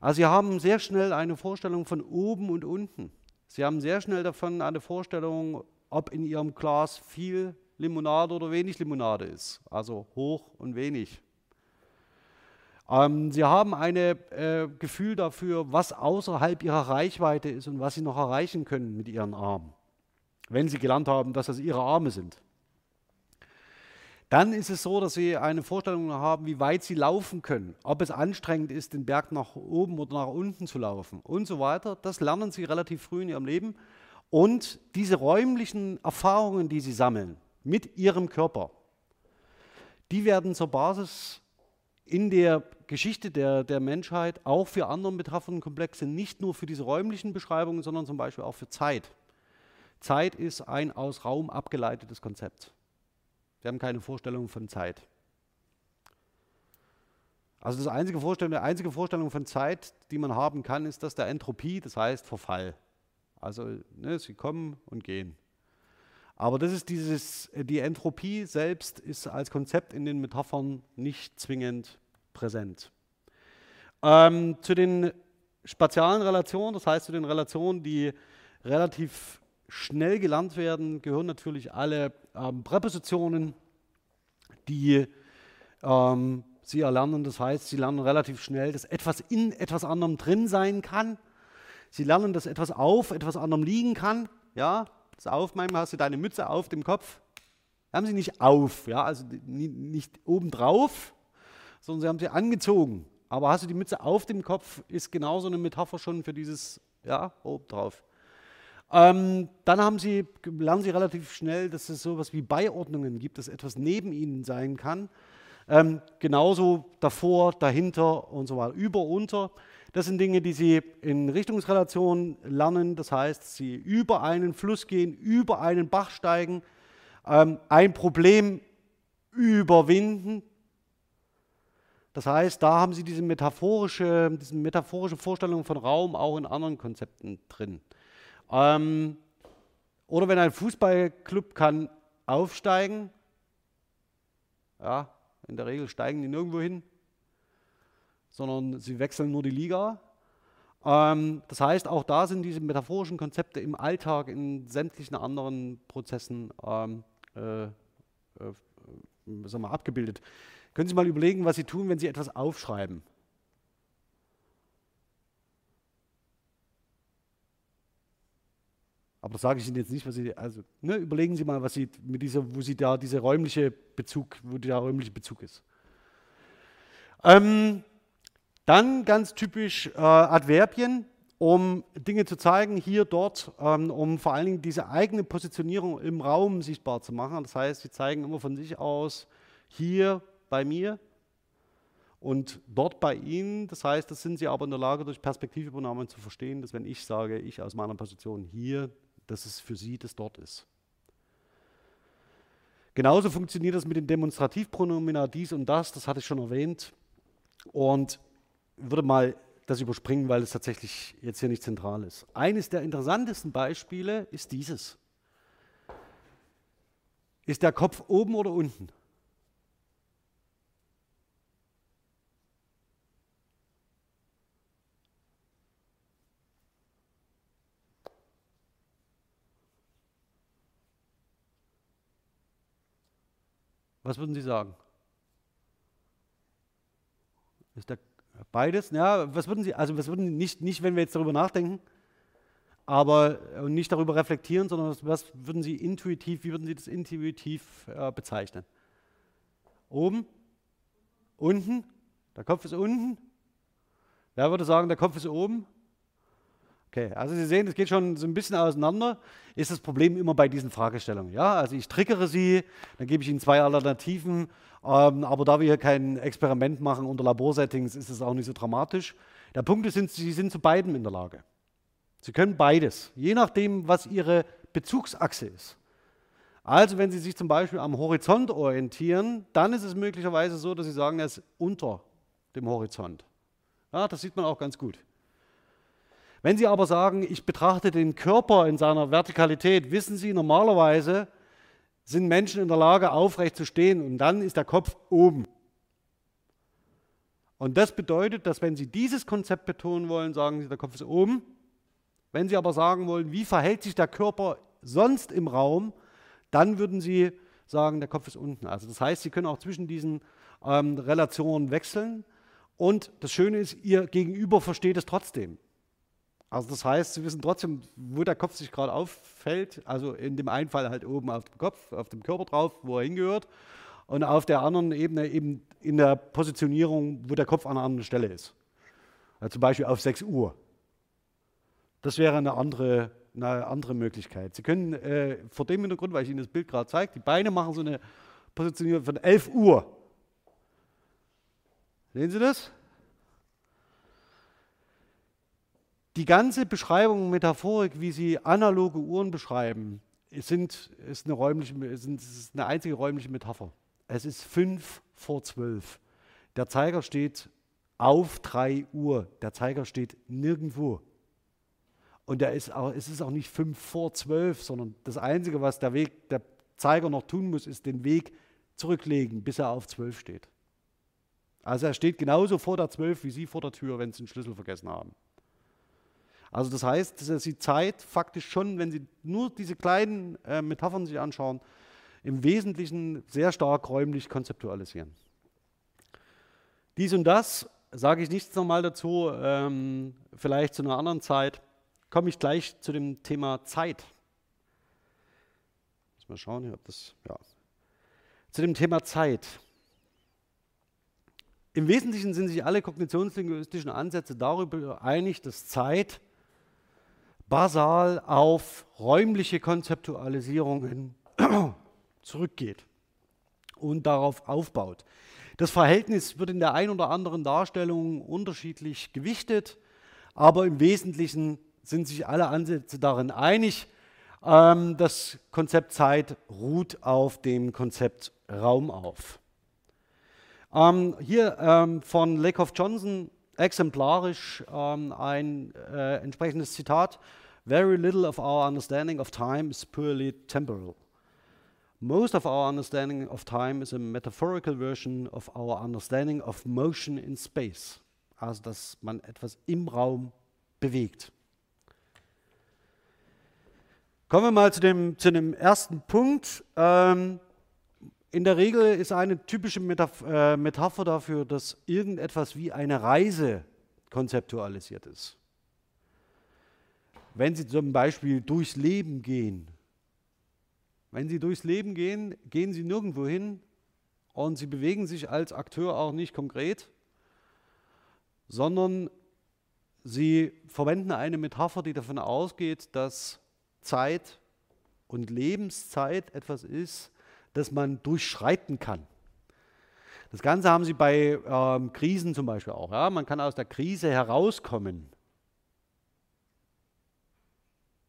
Also Sie haben sehr schnell eine Vorstellung von oben und unten. Sie haben sehr schnell davon eine Vorstellung, ob in Ihrem Glas viel Limonade oder wenig Limonade ist, also hoch und wenig. Ähm, Sie haben ein äh, Gefühl dafür, was außerhalb Ihrer Reichweite ist und was Sie noch erreichen können mit Ihren Armen, wenn Sie gelernt haben, dass das Ihre Arme sind. Dann ist es so, dass sie eine Vorstellung haben, wie weit sie laufen können, ob es anstrengend ist, den Berg nach oben oder nach unten zu laufen und so weiter. Das lernen sie relativ früh in ihrem Leben. Und diese räumlichen Erfahrungen, die sie sammeln mit ihrem Körper, die werden zur Basis in der Geschichte der, der Menschheit auch für andere betroffenen Komplexe, nicht nur für diese räumlichen Beschreibungen, sondern zum Beispiel auch für Zeit. Zeit ist ein aus Raum abgeleitetes Konzept. Wir haben keine Vorstellung von Zeit. Also das einzige Vorstellung, die einzige Vorstellung von Zeit, die man haben kann, ist das der Entropie, das heißt Verfall. Also ne, sie kommen und gehen. Aber das ist dieses, die Entropie selbst ist als Konzept in den Metaphern nicht zwingend präsent. Ähm, zu den spatialen Relationen, das heißt zu den Relationen, die relativ schnell gelernt werden, gehören natürlich alle ähm, Präpositionen, die ähm, Sie erlernen, das heißt, Sie lernen relativ schnell, dass etwas in etwas anderem drin sein kann. Sie lernen, dass etwas auf etwas anderem liegen kann. Ja, das auf, manchmal hast du deine Mütze auf dem Kopf. Haben sie nicht auf, ja, also nicht obendrauf, sondern sie haben sie angezogen. Aber hast du die Mütze auf dem Kopf, ist genauso eine Metapher schon für dieses, ja, obendrauf. Ähm, dann haben sie, lernen sie relativ schnell, dass es so etwas wie Beiordnungen gibt, dass etwas neben ihnen sein kann. Ähm, genauso davor, dahinter und so weiter, über, unter. Das sind Dinge, die Sie in Richtungsrelationen lernen. Das heißt, Sie über einen Fluss gehen, über einen Bach steigen, ähm, ein Problem überwinden. Das heißt, da haben Sie diese metaphorische, diese metaphorische Vorstellung von Raum auch in anderen Konzepten drin. Ähm, oder wenn ein Fußballclub kann aufsteigen, ja, in der Regel steigen die nirgendwo hin, sondern sie wechseln nur die Liga. Ähm, das heißt, auch da sind diese metaphorischen Konzepte im Alltag, in sämtlichen anderen Prozessen ähm, äh, äh, sagen wir, abgebildet. Können Sie mal überlegen, was Sie tun, wenn Sie etwas aufschreiben? Aber das sage ich Ihnen jetzt nicht, was Sie, also ne, überlegen Sie mal, was Sie mit dieser, wo Sie da diese räumliche Bezug, wo der räumliche Bezug ist. Ähm, dann ganz typisch äh, Adverbien, um Dinge zu zeigen, hier, dort, ähm, um vor allen Dingen diese eigene Positionierung im Raum sichtbar zu machen. Das heißt, Sie zeigen immer von sich aus, hier bei mir und dort bei Ihnen. Das heißt, das sind Sie aber in der Lage, durch Perspektivübernahme zu verstehen, dass wenn ich sage, ich aus meiner Position hier, dass es für sie das dort ist. Genauso funktioniert das mit den Demonstrativpronomina dies und das, das hatte ich schon erwähnt. Und würde mal das überspringen, weil es tatsächlich jetzt hier nicht zentral ist. Eines der interessantesten Beispiele ist dieses. Ist der Kopf oben oder unten? Was würden Sie sagen? Ist der beides? Ja, was würden Sie, also was würden Sie nicht, nicht, wenn wir jetzt darüber nachdenken, aber nicht darüber reflektieren, sondern was, was würden Sie intuitiv, wie würden Sie das intuitiv äh, bezeichnen? Oben? Unten? Der Kopf ist unten? Wer würde sagen, der Kopf ist oben? Okay, also Sie sehen, es geht schon so ein bisschen auseinander. Ist das Problem immer bei diesen Fragestellungen? Ja, also ich triggere Sie, dann gebe ich Ihnen zwei Alternativen, ähm, aber da wir hier kein Experiment machen unter Laborsettings, ist es auch nicht so dramatisch. Der Punkt ist, Sie sind zu beiden in der Lage. Sie können beides, je nachdem, was Ihre Bezugsachse ist. Also wenn Sie sich zum Beispiel am Horizont orientieren, dann ist es möglicherweise so, dass Sie sagen, er ist unter dem Horizont. Ja, das sieht man auch ganz gut. Wenn Sie aber sagen, ich betrachte den Körper in seiner Vertikalität, wissen Sie, normalerweise sind Menschen in der Lage, aufrecht zu stehen und dann ist der Kopf oben. Und das bedeutet, dass wenn Sie dieses Konzept betonen wollen, sagen Sie, der Kopf ist oben. Wenn Sie aber sagen wollen, wie verhält sich der Körper sonst im Raum, dann würden Sie sagen, der Kopf ist unten. Also das heißt, Sie können auch zwischen diesen ähm, Relationen wechseln. Und das Schöne ist, Ihr Gegenüber versteht es trotzdem. Also das heißt, sie wissen trotzdem, wo der Kopf sich gerade auffällt. Also in dem einen Fall halt oben auf dem Kopf, auf dem Körper drauf, wo er hingehört. Und auf der anderen Ebene eben in der Positionierung, wo der Kopf an einer anderen Stelle ist. Also zum Beispiel auf 6 Uhr. Das wäre eine andere, eine andere Möglichkeit. Sie können äh, vor dem Hintergrund, weil ich Ihnen das Bild gerade zeige, die Beine machen so eine Positionierung von 11 Uhr. Sehen Sie das? Die ganze Beschreibung, Metaphorik, wie sie analoge Uhren beschreiben, sind, ist, eine räumliche, sind, ist eine einzige räumliche Metapher. Es ist fünf vor zwölf. Der Zeiger steht auf drei Uhr. Der Zeiger steht nirgendwo. Und der ist auch, es ist auch nicht fünf vor zwölf, sondern das Einzige, was der, Weg, der Zeiger noch tun muss, ist den Weg zurücklegen, bis er auf zwölf steht. Also er steht genauso vor der zwölf wie Sie vor der Tür, wenn Sie den Schlüssel vergessen haben. Also das heißt, dass Sie Zeit faktisch schon, wenn Sie nur diese kleinen äh, Metaphern sich anschauen, im Wesentlichen sehr stark räumlich konzeptualisieren. Dies und das sage ich nichts nochmal dazu, ähm, vielleicht zu einer anderen Zeit. Komme ich gleich zu dem Thema Zeit. Muss mal schauen, ich habe das, ja. Zu dem Thema Zeit. Im Wesentlichen sind sich alle kognitionslinguistischen Ansätze darüber einig, dass Zeit basal auf räumliche Konzeptualisierungen zurückgeht und darauf aufbaut. Das Verhältnis wird in der einen oder anderen Darstellung unterschiedlich gewichtet, aber im Wesentlichen sind sich alle Ansätze darin einig. Ähm, das Konzept Zeit ruht auf dem Konzept Raum auf. Ähm, hier ähm, von Lakoff Johnson exemplarisch ähm, ein äh, entsprechendes Zitat. Very little of our understanding of time is purely temporal. Most of our understanding of time is a metaphorical version of our understanding of motion in space. Also, dass man etwas im Raum bewegt. Kommen wir mal zu dem, zu dem ersten Punkt. Ähm, in der Regel ist eine typische äh, Metapher dafür, dass irgendetwas wie eine Reise konzeptualisiert ist. Wenn Sie zum Beispiel durchs Leben gehen, wenn Sie durchs Leben gehen, gehen Sie nirgendwo hin und Sie bewegen sich als Akteur auch nicht konkret, sondern Sie verwenden eine Metapher, die davon ausgeht, dass Zeit und Lebenszeit etwas ist, das man durchschreiten kann. Das Ganze haben Sie bei ähm, Krisen zum Beispiel auch. Ja? Man kann aus der Krise herauskommen.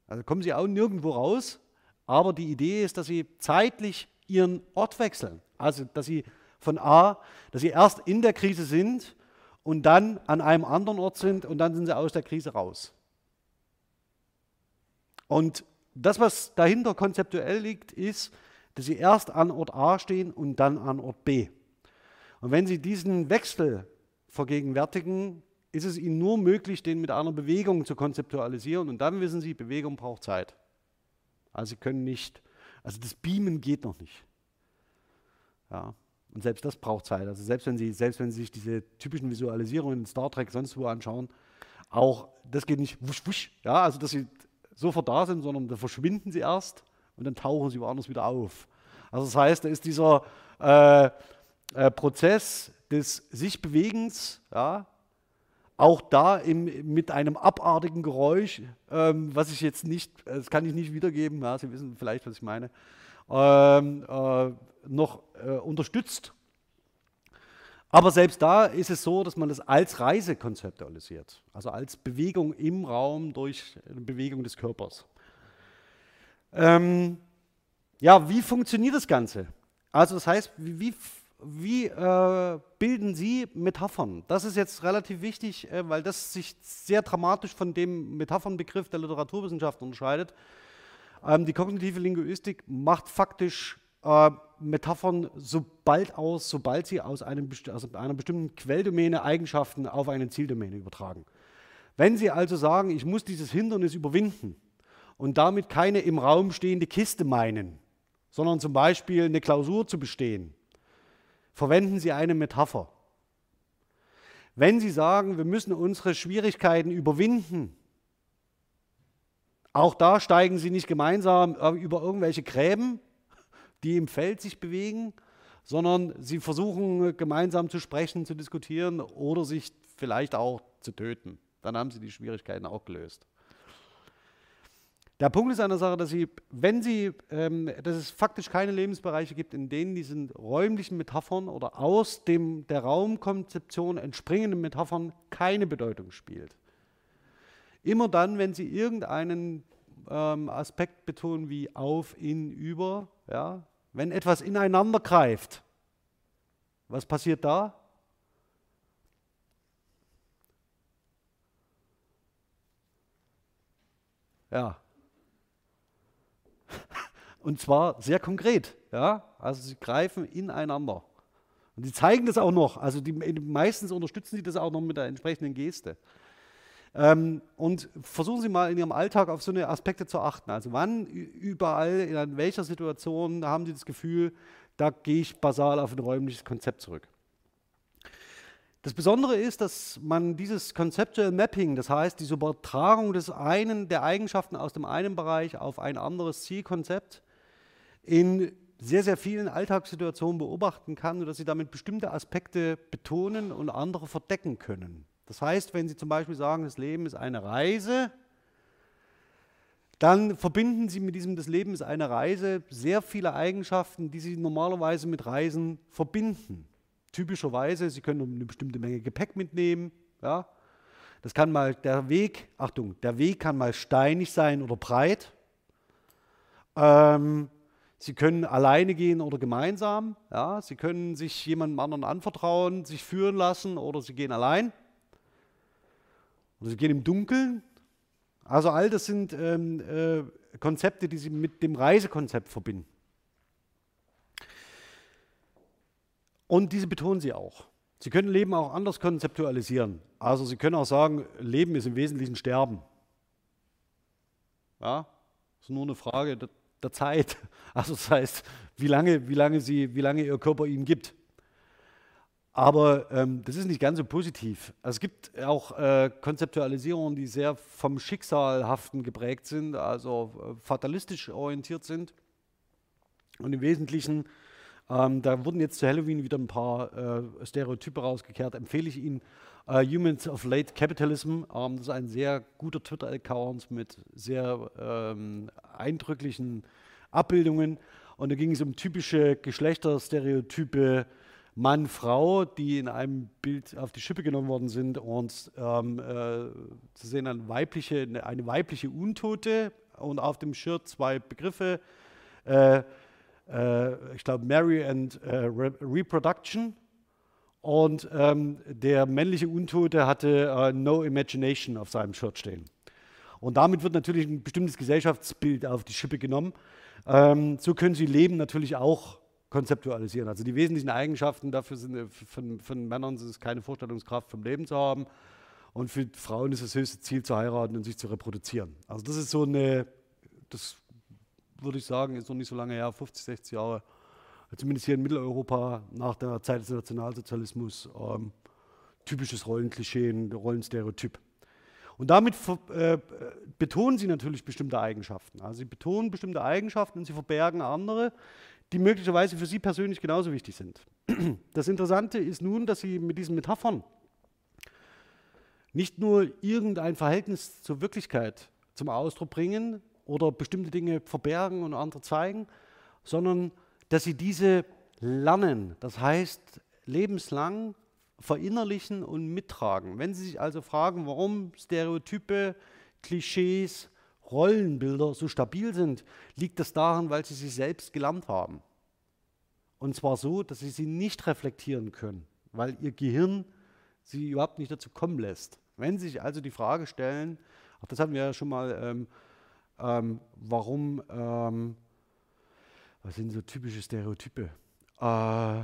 Also kommen Sie auch nirgendwo raus, aber die Idee ist, dass sie zeitlich ihren Ort wechseln. Also, dass sie von A, dass sie erst in der Krise sind und dann an einem anderen Ort sind und dann sind sie aus der Krise raus. Und das, was dahinter konzeptuell liegt, ist, dass sie erst an Ort A stehen und dann an Ort B. Und wenn Sie diesen Wechsel vergegenwärtigen, ist es Ihnen nur möglich, den mit einer Bewegung zu konzeptualisieren. Und dann wissen Sie, Bewegung braucht Zeit. Also sie können nicht, also das Beamen geht noch nicht. Ja, und selbst das braucht Zeit. Also selbst wenn Sie, selbst wenn Sie sich diese typischen Visualisierungen in Star Trek sonst wo anschauen, auch das geht nicht wusch, wusch, ja, also dass Sie sofort da sind, sondern da verschwinden Sie erst und dann tauchen Sie woanders wieder auf. Also das heißt, da ist dieser äh, äh, Prozess des Sich-Bewegens, ja, auch da im, mit einem abartigen Geräusch, ähm, was ich jetzt nicht, das kann ich nicht wiedergeben, ja, Sie wissen vielleicht, was ich meine, ähm, äh, noch äh, unterstützt. Aber selbst da ist es so, dass man das als Reise konzeptualisiert, also als Bewegung im Raum durch Bewegung des Körpers. Ähm, ja, wie funktioniert das Ganze? Also das heißt, wie, wie äh, bilden Sie Metaphern? Das ist jetzt relativ wichtig, äh, weil das sich sehr dramatisch von dem Metaphernbegriff der Literaturwissenschaft unterscheidet. Ähm, die kognitive Linguistik macht faktisch äh, Metaphern sobald aus, sobald sie aus, einem, aus einer bestimmten Quelldomäne Eigenschaften auf eine Zieldomäne übertragen. Wenn Sie also sagen, ich muss dieses Hindernis überwinden und damit keine im Raum stehende Kiste meinen, sondern zum Beispiel eine Klausur zu bestehen, verwenden Sie eine Metapher. Wenn Sie sagen, wir müssen unsere Schwierigkeiten überwinden, auch da steigen Sie nicht gemeinsam über irgendwelche Gräben, die im Feld sich bewegen, sondern Sie versuchen gemeinsam zu sprechen, zu diskutieren oder sich vielleicht auch zu töten. Dann haben Sie die Schwierigkeiten auch gelöst. Der Punkt ist an der Sache, dass Sie, wenn Sie, ähm, dass es faktisch keine Lebensbereiche gibt, in denen diese räumlichen Metaphern oder aus dem, der Raumkonzeption entspringenden Metaphern keine Bedeutung spielt. Immer dann, wenn Sie irgendeinen ähm, Aspekt betonen wie auf, in, über, ja, wenn etwas ineinander greift, was passiert da? Ja, und zwar sehr konkret. Ja? Also sie greifen ineinander. Und sie zeigen das auch noch. Also die, meistens unterstützen sie das auch noch mit der entsprechenden Geste. Ähm, und versuchen Sie mal in Ihrem Alltag auf so eine Aspekte zu achten. Also wann, überall, in welcher Situation haben Sie das Gefühl, da gehe ich basal auf ein räumliches Konzept zurück. Das Besondere ist, dass man dieses Conceptual Mapping, das heißt diese Übertragung des einen, der Eigenschaften aus dem einen Bereich auf ein anderes Zielkonzept, in sehr, sehr vielen Alltagssituationen beobachten kann dass Sie damit bestimmte Aspekte betonen und andere verdecken können. Das heißt, wenn Sie zum Beispiel sagen, das Leben ist eine Reise, dann verbinden Sie mit diesem, das Leben ist eine Reise, sehr viele Eigenschaften, die Sie normalerweise mit Reisen verbinden. Typischerweise, Sie können eine bestimmte Menge Gepäck mitnehmen. Ja. Das kann mal der Weg, Achtung, der Weg kann mal steinig sein oder breit. Ähm, Sie können alleine gehen oder gemeinsam. Ja. Sie können sich jemandem anderen anvertrauen, sich führen lassen oder Sie gehen allein. Oder Sie gehen im Dunkeln also all das sind ähm, äh, Konzepte, die Sie mit dem Reisekonzept verbinden. Und diese betonen Sie auch. Sie können Leben auch anders konzeptualisieren. Also Sie können auch sagen, Leben ist im Wesentlichen Sterben. Ja, das ist nur eine Frage der, der Zeit. Also das heißt, wie lange, wie, lange Sie, wie lange Ihr Körper Ihnen gibt. Aber ähm, das ist nicht ganz so positiv. Also es gibt auch äh, Konzeptualisierungen, die sehr vom Schicksalhaften geprägt sind, also äh, fatalistisch orientiert sind. Und im Wesentlichen, ähm, da wurden jetzt zu Halloween wieder ein paar äh, Stereotype rausgekehrt, empfehle ich Ihnen äh, Humans of Late Capitalism. Ähm, das ist ein sehr guter Twitter-Account mit sehr ähm, eindrücklichen Abbildungen. Und da ging es um typische Geschlechterstereotype, Mann, Frau, die in einem Bild auf die Schippe genommen worden sind und ähm, äh, zu sehen eine weibliche, eine weibliche Untote und auf dem Shirt zwei Begriffe, äh, äh, ich glaube Mary and äh, Re Reproduction und ähm, der männliche Untote hatte äh, No Imagination auf seinem Shirt stehen. Und damit wird natürlich ein bestimmtes Gesellschaftsbild auf die Schippe genommen. Ähm, so können Sie Leben natürlich auch konzeptualisieren. Also die wesentlichen Eigenschaften dafür sind äh, von, von Männern ist es keine Vorstellungskraft vom Leben zu haben und für Frauen ist das höchste Ziel zu heiraten und sich zu reproduzieren. Also das ist so eine, das würde ich sagen, ist noch nicht so lange her, 50, 60 Jahre, zumindest hier in Mitteleuropa nach der Zeit des Nationalsozialismus, ähm, typisches Rollenklischee, Rollenstereotyp. Und damit äh, betonen sie natürlich bestimmte Eigenschaften. Also sie betonen bestimmte Eigenschaften und sie verbergen andere, die möglicherweise für Sie persönlich genauso wichtig sind. Das Interessante ist nun, dass Sie mit diesen Metaphern nicht nur irgendein Verhältnis zur Wirklichkeit zum Ausdruck bringen oder bestimmte Dinge verbergen und andere zeigen, sondern dass Sie diese lernen, das heißt lebenslang verinnerlichen und mittragen. Wenn Sie sich also fragen, warum Stereotype, Klischees, Rollenbilder so stabil sind, liegt das daran, weil sie sie selbst gelernt haben. Und zwar so, dass sie sie nicht reflektieren können, weil ihr Gehirn sie überhaupt nicht dazu kommen lässt. Wenn Sie sich also die Frage stellen, auch das hatten wir ja schon mal, ähm, ähm, warum, ähm, was sind so typische Stereotype äh,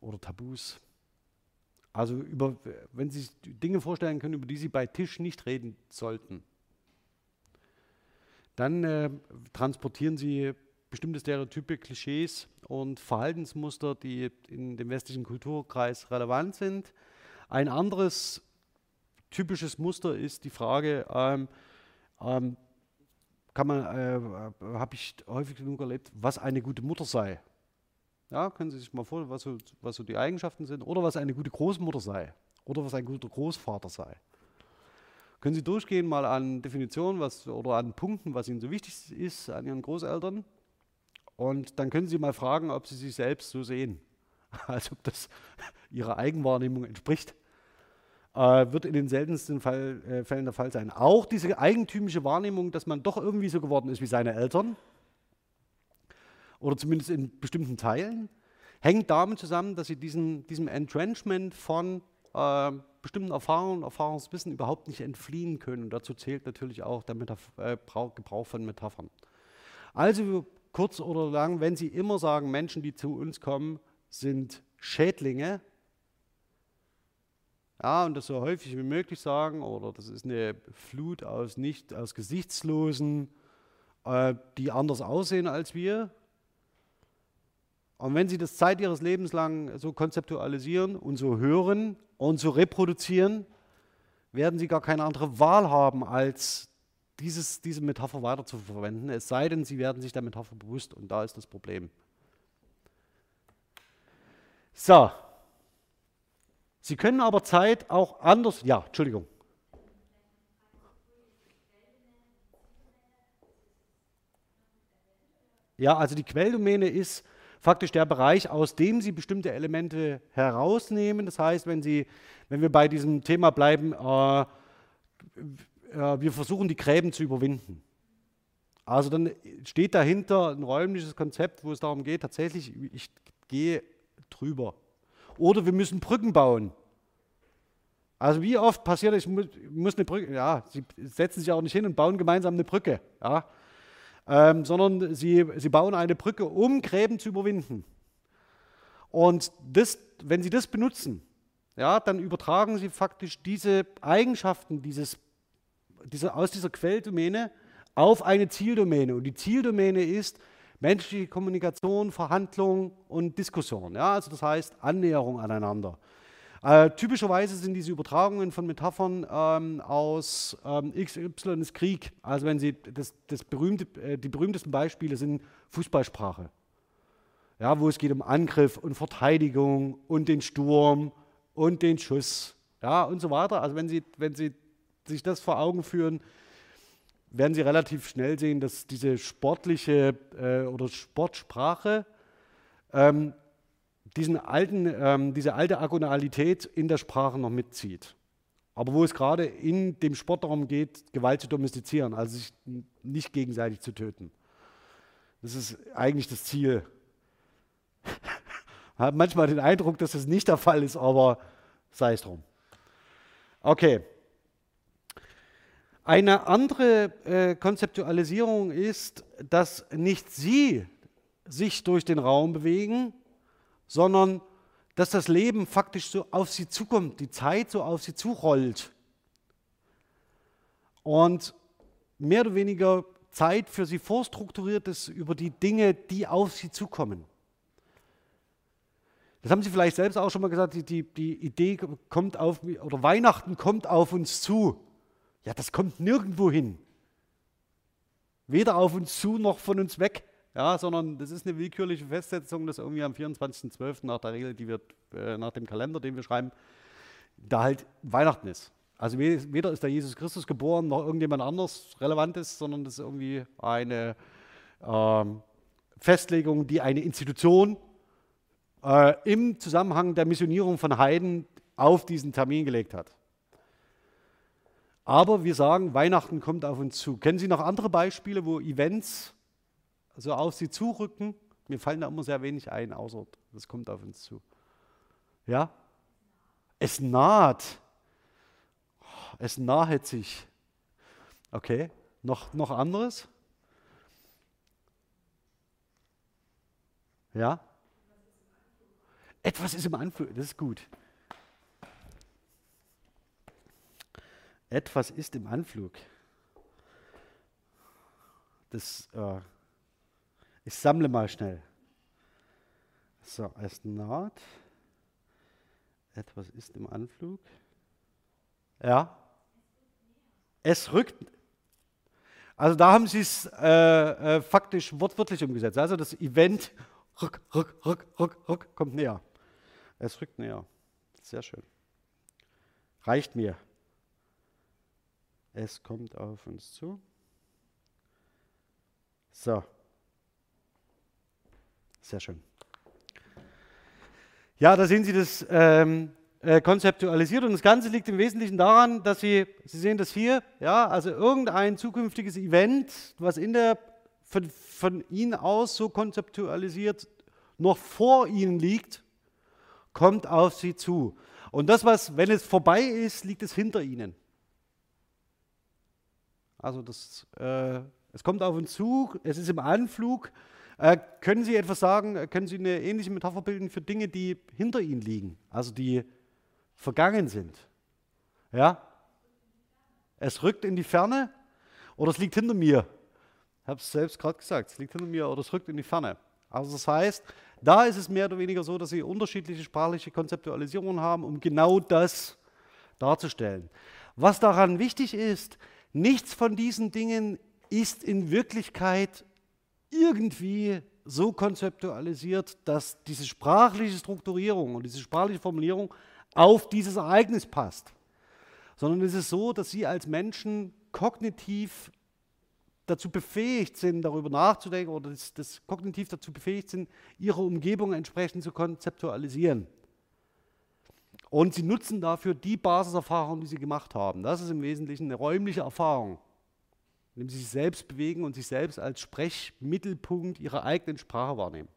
oder Tabus? Also über, wenn Sie sich Dinge vorstellen können, über die Sie bei Tisch nicht reden sollten, dann äh, transportieren sie bestimmte Stereotype, Klischees und Verhaltensmuster, die in dem westlichen Kulturkreis relevant sind. Ein anderes typisches Muster ist die Frage, ähm, ähm, kann man, äh, habe ich häufig genug erlebt, was eine gute Mutter sei. Ja, können Sie sich mal vorstellen, was so, was so die Eigenschaften sind, oder was eine gute Großmutter sei, oder was ein guter Großvater sei. Können Sie durchgehen mal an Definitionen was, oder an Punkten, was Ihnen so wichtig ist an Ihren Großeltern? Und dann können Sie mal fragen, ob Sie sich selbst so sehen. Also ob das Ihrer Eigenwahrnehmung entspricht. Äh, wird in den seltensten Fall, äh, Fällen der Fall sein. Auch diese eigentümliche Wahrnehmung, dass man doch irgendwie so geworden ist wie seine Eltern, oder zumindest in bestimmten Teilen, hängt damit zusammen, dass Sie diesen, diesem Entrenchment von äh, bestimmten Erfahrungen, Erfahrungswissen überhaupt nicht entfliehen können. Und dazu zählt natürlich auch der Metaph äh, Gebrauch von Metaphern. Also kurz oder lang, wenn Sie immer sagen, Menschen, die zu uns kommen, sind Schädlinge, ja, und das so häufig wie möglich sagen, oder das ist eine Flut aus nicht, aus Gesichtslosen, äh, die anders aussehen als wir, Und wenn Sie das Zeit Ihres Lebens lang so konzeptualisieren und so hören und so reproduzieren, werden Sie gar keine andere Wahl haben, als dieses, diese Metapher weiter zu verwenden, es sei denn, Sie werden sich der Metapher bewusst und da ist das Problem. So. Sie können aber Zeit auch anders, ja, Entschuldigung. Ja, also die Quelldomäne ist faktisch der Bereich, aus dem Sie bestimmte Elemente herausnehmen. Das heißt, wenn, Sie, wenn wir bei diesem Thema bleiben, äh, äh, wir versuchen die Gräben zu überwinden. Also dann steht dahinter ein räumliches Konzept, wo es darum geht, tatsächlich, ich gehe drüber. Oder wir müssen Brücken bauen. Also wie oft passiert es, ich muss, eine Brücke, ja, sie setzen sich auch nicht hin und bauen gemeinsam eine Brücke. Ja ähm, sondern sie, sie bauen eine Brücke, um Gräben zu überwinden. Und das, wenn sie das benutzen, ja, dann übertragen sie faktisch diese Eigenschaften dieses, diese, aus dieser Quelldomäne auf eine Zieldomäne. Und die Zieldomäne ist menschliche Kommunikation, Verhandlung und Diskussion. Ja, also das heißt Annäherung aneinander. Äh, typischerweise sind diese Übertragungen von Metaphern ähm, aus ähm, XY ist Krieg. Also wenn Sie das, das berühmte, äh, die berühmtesten Beispiele sind Fußballsprache, ja, wo es geht um Angriff und Verteidigung und den Sturm und den Schuss, ja und so weiter. Also wenn Sie, wenn Sie sich das vor Augen führen, werden Sie relativ schnell sehen, dass diese sportliche äh, oder Sportsprache ähm, diesen alten, ähm, diese alte Agonalität in der Sprache noch mitzieht. Aber wo es gerade in dem Sport darum geht, Gewalt zu domestizieren, also sich nicht gegenseitig zu töten. Das ist eigentlich das Ziel. Habe manchmal den Eindruck, dass das nicht der Fall ist, aber sei es drum. Okay. Eine andere äh, Konzeptualisierung ist, dass nicht Sie sich durch den Raum bewegen, sondern dass das Leben faktisch so auf sie zukommt, die Zeit so auf sie zurollt. Und mehr oder weniger Zeit für sie vorstrukturiert ist über die Dinge, die auf sie zukommen. Das haben Sie vielleicht selbst auch schon mal gesagt, die, die, die Idee kommt auf, oder Weihnachten kommt auf uns zu. Ja, das kommt nirgendwo hin. Weder auf uns zu noch von uns weg ja, sondern das ist eine willkürliche Festsetzung, dass irgendwie am 24.12. nach der Regel, die wird äh, nach dem Kalender, den wir schreiben, da halt Weihnachten ist. Also weder ist da Jesus Christus geboren, noch irgendjemand anders relevant ist, sondern das ist irgendwie eine ähm, Festlegung, die eine Institution äh, im Zusammenhang der Missionierung von Heiden auf diesen Termin gelegt hat. Aber wir sagen, Weihnachten kommt auf uns zu. Kennen Sie noch andere Beispiele, wo Events so auf sie zurücken. Mir fallen da immer sehr wenig ein, außer das kommt auf uns zu. Ja? Es naht. Es nahet sich. Okay, noch, noch anderes? Ja? Etwas ist im Anflug, das ist gut. Etwas ist im Anflug. Das äh, ich sammle mal schnell. So, es naht. Etwas ist im Anflug. Ja. Es rückt. Also da haben sie es äh, äh, faktisch wortwörtlich umgesetzt. Also das Event rück, rück, rück, rück, rück, kommt näher. Es rückt näher. Sehr schön. Reicht mir. Es kommt auf uns zu. So. Sehr schön. Ja, da sehen Sie das ähm, äh, konzeptualisiert und das Ganze liegt im Wesentlichen daran, dass Sie, Sie sehen das hier, ja, also irgendein zukünftiges Event, was in der, von, von Ihnen aus so konzeptualisiert noch vor Ihnen liegt, kommt auf Sie zu. Und das, was, wenn es vorbei ist, liegt es hinter Ihnen. Also das, äh, es kommt auf uns zu, es ist im Anflug äh, können Sie etwas sagen, äh, können Sie eine ähnliche Metapher bilden für Dinge, die hinter Ihnen liegen, also die vergangen sind? Ja? Es rückt in die Ferne oder es liegt hinter mir. Ich habe es selbst gerade gesagt, es liegt hinter mir oder es rückt in die Ferne. Also das heißt, Da ist es mehr oder weniger so, dass sie unterschiedliche sprachliche Konzeptualisierungen haben, um genau das darzustellen. Was daran wichtig ist, nichts von diesen Dingen ist in Wirklichkeit irgendwie so konzeptualisiert, dass diese sprachliche Strukturierung und diese sprachliche Formulierung auf dieses Ereignis passt. Sondern es ist so, dass sie als Menschen kognitiv dazu befähigt sind, darüber nachzudenken oder das, das kognitiv dazu befähigt sind, ihre Umgebung entsprechend zu konzeptualisieren. Und sie nutzen dafür die Basiserfahrung, die sie gemacht haben. Das ist im Wesentlichen eine räumliche Erfahrung, indem sie sich selbst bewegen und sich selbst als Sprechmittelpunkt ihrer eigenen Sprache wahrnehmen.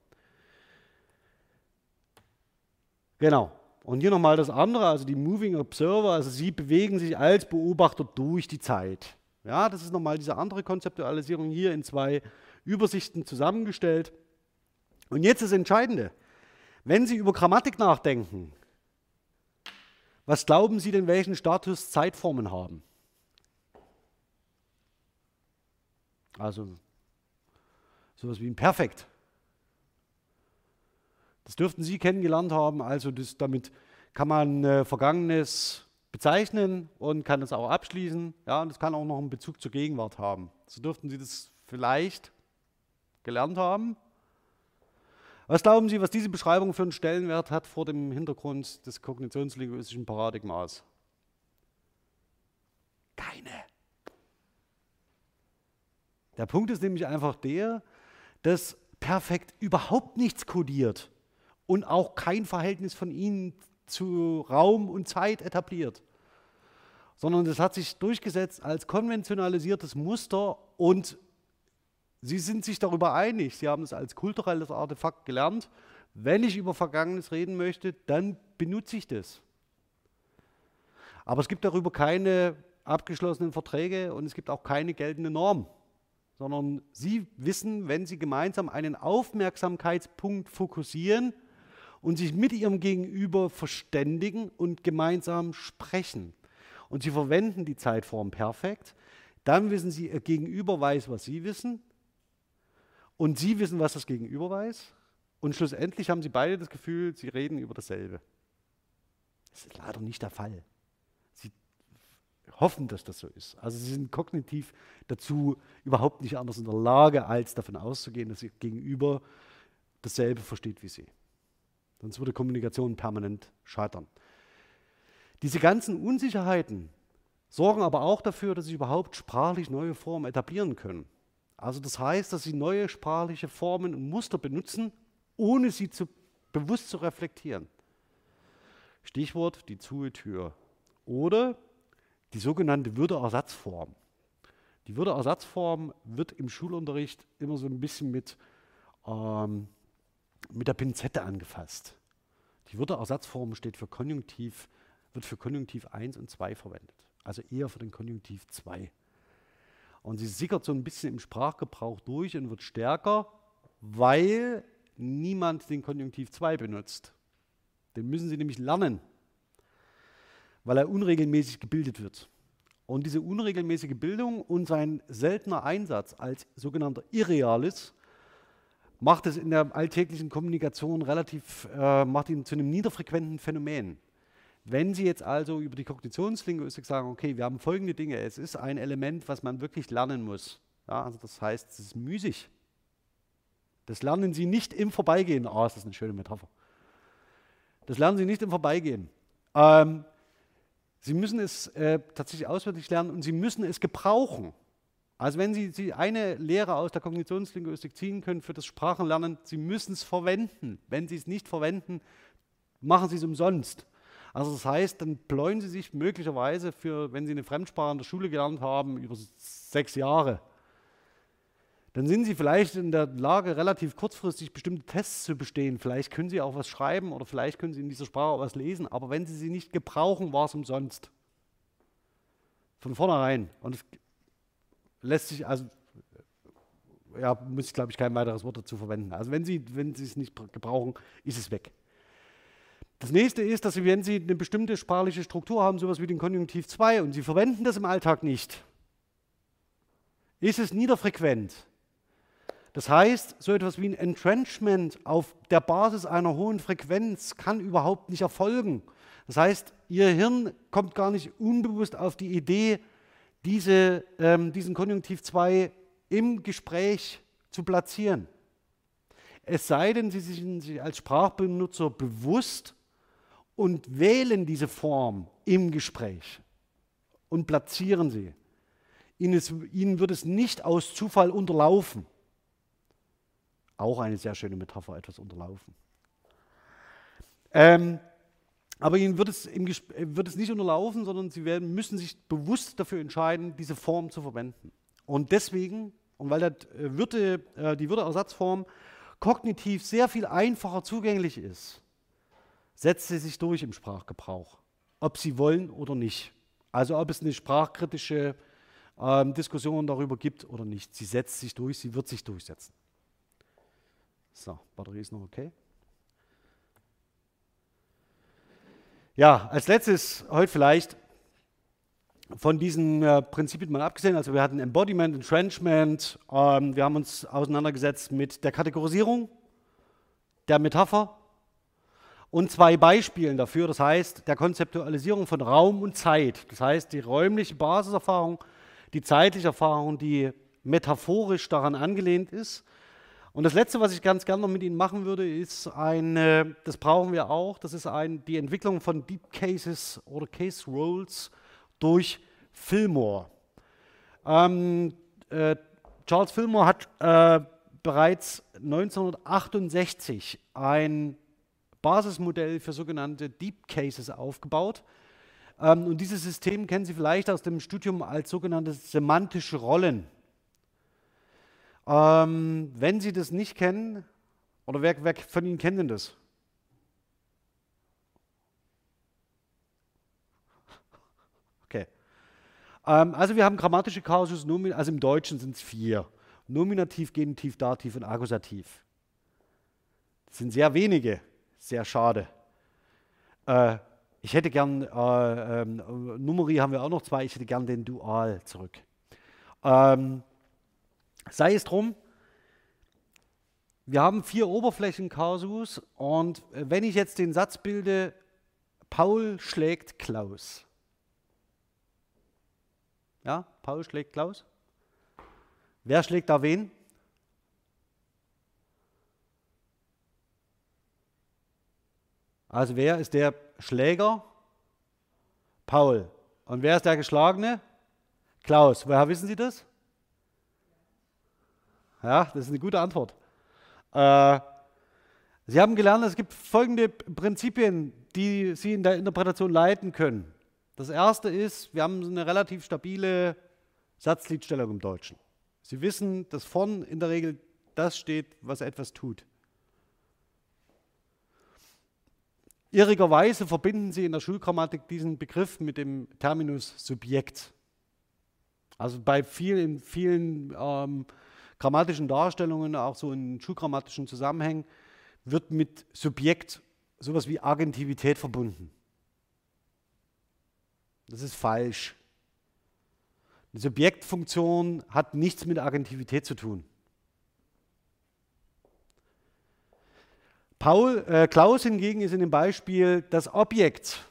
Genau. Und hier nochmal das andere, also die Moving Observer, also sie bewegen sich als Beobachter durch die Zeit. Ja, das ist nochmal diese andere Konzeptualisierung hier in zwei Übersichten zusammengestellt. Und jetzt das Entscheidende. Wenn Sie über Grammatik nachdenken, was glauben Sie denn, welchen Status Zeitformen haben? Also sowas wie ein Perfekt. Das dürften Sie kennengelernt haben. Also das, damit kann man äh, Vergangenes bezeichnen und kann es auch abschließen. Ja, und es kann auch noch einen Bezug zur Gegenwart haben. So dürften Sie das vielleicht gelernt haben. Was glauben Sie, was diese Beschreibung für einen Stellenwert hat vor dem Hintergrund des kognitionslinguistischen Paradigmas? Keine. Der Punkt ist nämlich einfach der, dass perfekt überhaupt nichts kodiert und auch kein Verhältnis von Ihnen zu Raum und Zeit etabliert, sondern das hat sich durchgesetzt als konventionalisiertes Muster und Sie sind sich darüber einig, Sie haben es als kulturelles Artefakt gelernt. Wenn ich über Vergangenes reden möchte, dann benutze ich das. Aber es gibt darüber keine abgeschlossenen Verträge und es gibt auch keine geltende Norm, sondern Sie wissen, wenn Sie gemeinsam einen Aufmerksamkeitspunkt fokussieren, und sich mit ihrem Gegenüber verständigen und gemeinsam sprechen. Und sie verwenden die Zeitform perfekt. Dann wissen sie, ihr Gegenüber weiß, was sie wissen. Und sie wissen, was das Gegenüber weiß. Und schlussendlich haben sie beide das Gefühl, sie reden über dasselbe. Das ist leider nicht der Fall. Sie hoffen, dass das so ist. Also sie sind kognitiv dazu überhaupt nicht anders in der Lage, als davon auszugehen, dass ihr Gegenüber dasselbe versteht wie sie. Sonst würde Kommunikation permanent scheitern. Diese ganzen Unsicherheiten sorgen aber auch dafür, dass sich überhaupt sprachlich neue Formen etablieren können. Also das heißt, dass sie neue sprachliche Formen und Muster benutzen, ohne sie zu, bewusst zu reflektieren. Stichwort die Zuhe-Tür. Oder die sogenannte Würdeersatzform. Die Würdeersatzform wird im Schulunterricht immer so ein bisschen mit ähm, mit der Pinzette angefasst. Die Wörterersatzform steht für Konjunktiv, wird für Konjunktiv 1 und 2 verwendet. Also eher für den Konjunktiv 2. Und sie sickert so ein bisschen im Sprachgebrauch durch und wird stärker, weil niemand den Konjunktiv 2 benutzt. Den müssen sie nämlich lernen, weil er unregelmäßig gebildet wird. Und diese unregelmäßige Bildung und sein seltener Einsatz als sogenannter Irrealis macht es in der alltäglichen Kommunikation relativ, äh, macht ihn zu einem niederfrequenten Phänomen. Wenn Sie jetzt also über die Kognitionslinguistik sagen, okay, wir haben folgende Dinge, es ist ein Element, was man wirklich lernen muss. Ja, also das heißt, es ist müßig. Das lernen Sie nicht im Vorbeigehen. Ah, oh, das ist eine schöne Metapher. Das lernen Sie nicht im Vorbeigehen. Ähm, Sie müssen es äh, tatsächlich auswendig lernen und Sie müssen es gebrauchen. Also wenn Sie, Sie eine Lehre aus der Kognitionslinguistik ziehen können für das Sprachenlernen, Sie müssen es verwenden. Wenn Sie es nicht verwenden, machen Sie es umsonst. Also das heißt, dann bläuen Sie sich möglicherweise für, wenn Sie eine Fremdsprache in der Schule gelernt haben, über sechs Jahre. Dann sind Sie vielleicht in der Lage, relativ kurzfristig bestimmte Tests zu bestehen. Vielleicht können Sie auch was schreiben oder vielleicht können Sie in dieser Sprache auch was lesen. Aber wenn Sie sie nicht gebrauchen, war es umsonst. Von vornherein. Und es lässt sich, also ja, muss ich glaube ich kein weiteres Wort dazu verwenden. Also wenn Sie, wenn Sie es nicht gebrauchen, ist es weg. Das nächste ist, dass Sie, wenn Sie eine bestimmte sprachliche Struktur haben, sowas wie den Konjunktiv 2, und Sie verwenden das im Alltag nicht, ist es niederfrequent. Das heißt, so etwas wie ein Entrenchment auf der Basis einer hohen Frequenz kann überhaupt nicht erfolgen. Das heißt, Ihr Hirn kommt gar nicht unbewusst auf die Idee, diese, ähm, diesen Konjunktiv 2 im Gespräch zu platzieren. Es sei denn, Sie sind sich als Sprachbenutzer bewusst und wählen diese Form im Gespräch und platzieren sie. Ihnen, ist, ihnen wird es nicht aus Zufall unterlaufen. Auch eine sehr schöne Metapher, etwas unterlaufen. Ähm, aber ihnen wird es, im wird es nicht unterlaufen, sondern sie werden, müssen sich bewusst dafür entscheiden, diese Form zu verwenden. Und deswegen, und weil das äh, Würde, äh, die Würdeersatzform kognitiv sehr viel einfacher zugänglich ist, setzt sie sich durch im Sprachgebrauch, ob sie wollen oder nicht. Also ob es eine sprachkritische ähm, Diskussion darüber gibt oder nicht. Sie setzt sich durch, sie wird sich durchsetzen. So, Batterie ist noch okay. Ja, als letztes heute vielleicht von diesen äh, Prinzipien mal abgesehen. Also wir hatten Embodiment, Entrenchment, ähm, wir haben uns auseinandergesetzt mit der Kategorisierung, der Metapher und zwei Beispielen dafür, das heißt der Konzeptualisierung von Raum und Zeit. Das heißt die räumliche Basiserfahrung, die zeitliche Erfahrung, die metaphorisch daran angelehnt ist. Und das Letzte, was ich ganz gerne noch mit Ihnen machen würde, ist ein, das brauchen wir auch, das ist ein, die Entwicklung von Deep Cases oder Case Roles durch Fillmore. Ähm, äh, Charles Fillmore hat äh, bereits 1968 ein Basismodell für sogenannte Deep Cases aufgebaut. Ähm, und dieses System kennen Sie vielleicht aus dem Studium als sogenannte semantische Rollen. Ähm, wenn Sie das nicht kennen, oder wer, wer von Ihnen kennt denn das? Okay. Ähm, also wir haben grammatische Kausus, also im Deutschen sind es vier. Nominativ, Genitiv, Dativ und Akkusativ. Das sind sehr wenige. Sehr schade. Äh, ich hätte gern, äh, ähm, Numeri haben wir auch noch zwei, ich hätte gern den Dual zurück. Ähm, sei es drum, wir haben vier Oberflächenkausus und wenn ich jetzt den Satz bilde, Paul schlägt Klaus. Ja, Paul schlägt Klaus. Wer schlägt da wen? Also wer ist der Schläger? Paul. Und wer ist der Geschlagene? Klaus. Woher wissen Sie das? Ja, das ist eine gute Antwort. Äh, Sie haben gelernt, es gibt folgende Prinzipien, die Sie in der Interpretation leiten können. Das erste ist, wir haben eine relativ stabile Satzliedstellung im Deutschen. Sie wissen, dass vorn in der Regel das steht, was etwas tut. Irrigerweise verbinden sie in der Schulgrammatik diesen Begriff mit dem Terminus Subjekt. Also bei vielen, vielen ähm, grammatischen Darstellungen, auch so in schulgrammatischen Zusammenhängen, wird mit Subjekt sowas wie Agentivität verbunden. Das ist falsch. Die Subjektfunktion hat nichts mit Agentivität zu tun. Paul, äh, Klaus hingegen ist in dem Beispiel das Objekt.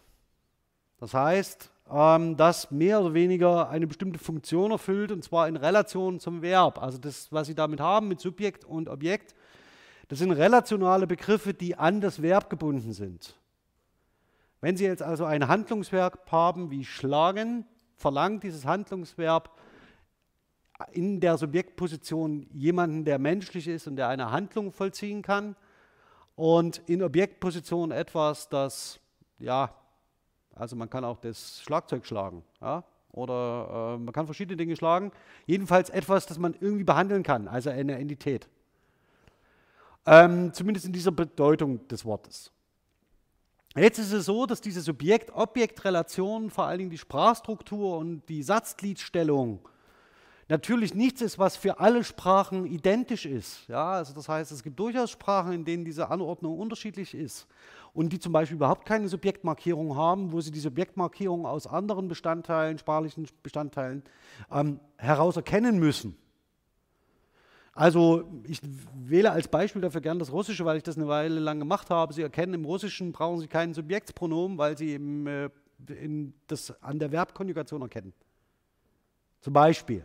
Das heißt, ähm, das mehr oder weniger eine bestimmte Funktion erfüllt und zwar in Relation zum Verb. Also das, was Sie damit haben mit Subjekt und Objekt, das sind relationale Begriffe, die an das Verb gebunden sind. Wenn Sie jetzt also ein Handlungsverb haben wie schlagen, verlangt dieses Handlungsverb in der Subjektposition jemanden, der menschlich ist und der eine Handlung vollziehen kann und in Objektposition etwas, das, ja, also man kann auch das Schlagzeug schlagen, ja, oder äh, man kann verschiedene Dinge schlagen. Jedenfalls etwas, das man irgendwie behandeln kann, also eine Entität. Ähm, zumindest in dieser Bedeutung des Wortes. Jetzt ist es so, dass diese Subjekt-Objekt-Relation, vor allen Dingen die Sprachstruktur und die Satzgliedstellung, natürlich nichts ist, was für alle Sprachen identisch ist. Ja, also das heißt, es gibt durchaus Sprachen, in denen diese Anordnung unterschiedlich ist und die zum Beispiel überhaupt keine Subjektmarkierung haben, wo sie die Subjektmarkierung aus anderen Bestandteilen, sprachlichen Bestandteilen ähm, heraus erkennen müssen. Also ich wähle als Beispiel dafür gern das Russische, weil ich das eine Weile lang gemacht habe. Sie erkennen im Russischen, brauchen Sie kein Subjektspronomen, weil Sie eben äh, das an der Verbkonjugation erkennen. Zum Beispiel.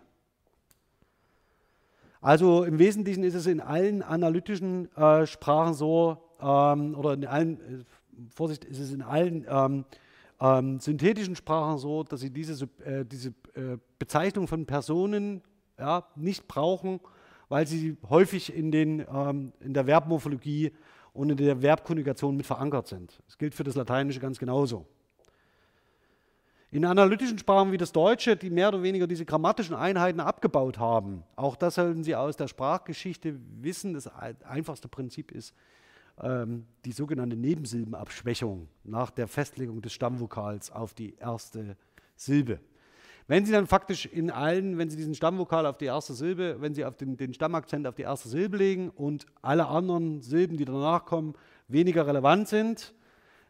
Also im Wesentlichen ist es in allen analytischen äh, Sprachen so, ähm, oder in allen, äh, Vorsicht, ist es in allen ähm, ähm, synthetischen Sprachen so, dass sie diese, äh, diese äh, Bezeichnung von Personen ja, nicht brauchen, weil sie häufig in, den, ähm, in der Verbmorphologie und in der Verbkonjugation mit verankert sind. Das gilt für das Lateinische ganz genauso. In analytischen Sprachen wie das Deutsche, die mehr oder weniger diese grammatischen Einheiten abgebaut haben, auch das sollten Sie aus der Sprachgeschichte wissen, das einfachste Prinzip ist ähm, die sogenannte Nebensilbenabschwächung nach der Festlegung des Stammvokals auf die erste Silbe. Wenn Sie dann faktisch in allen, wenn Sie diesen Stammvokal auf die erste Silbe, wenn Sie auf den, den Stammakzent auf die erste Silbe legen und alle anderen Silben, die danach kommen, weniger relevant sind,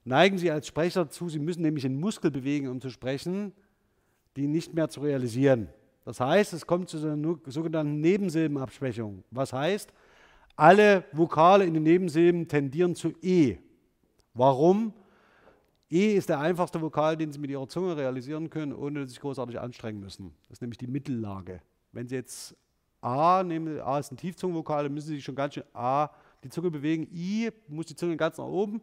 neigen Sie als Sprecher dazu, Sie müssen nämlich einen Muskel bewegen, um zu sprechen, die nicht mehr zu realisieren. Das heißt, es kommt zu einer sogenannten Nebensilbenabschwächung. Was heißt, alle Vokale in den Nebensilben tendieren zu E. Warum? E ist der einfachste Vokal, den Sie mit Ihrer Zunge realisieren können, ohne dass Sie sich großartig anstrengen müssen. Das ist nämlich die Mittellage. Wenn Sie jetzt A nehmen, A ist ein Tiefzungenvokal, dann müssen Sie sich schon ganz schön A die Zunge bewegen. I muss die Zunge ganz nach oben.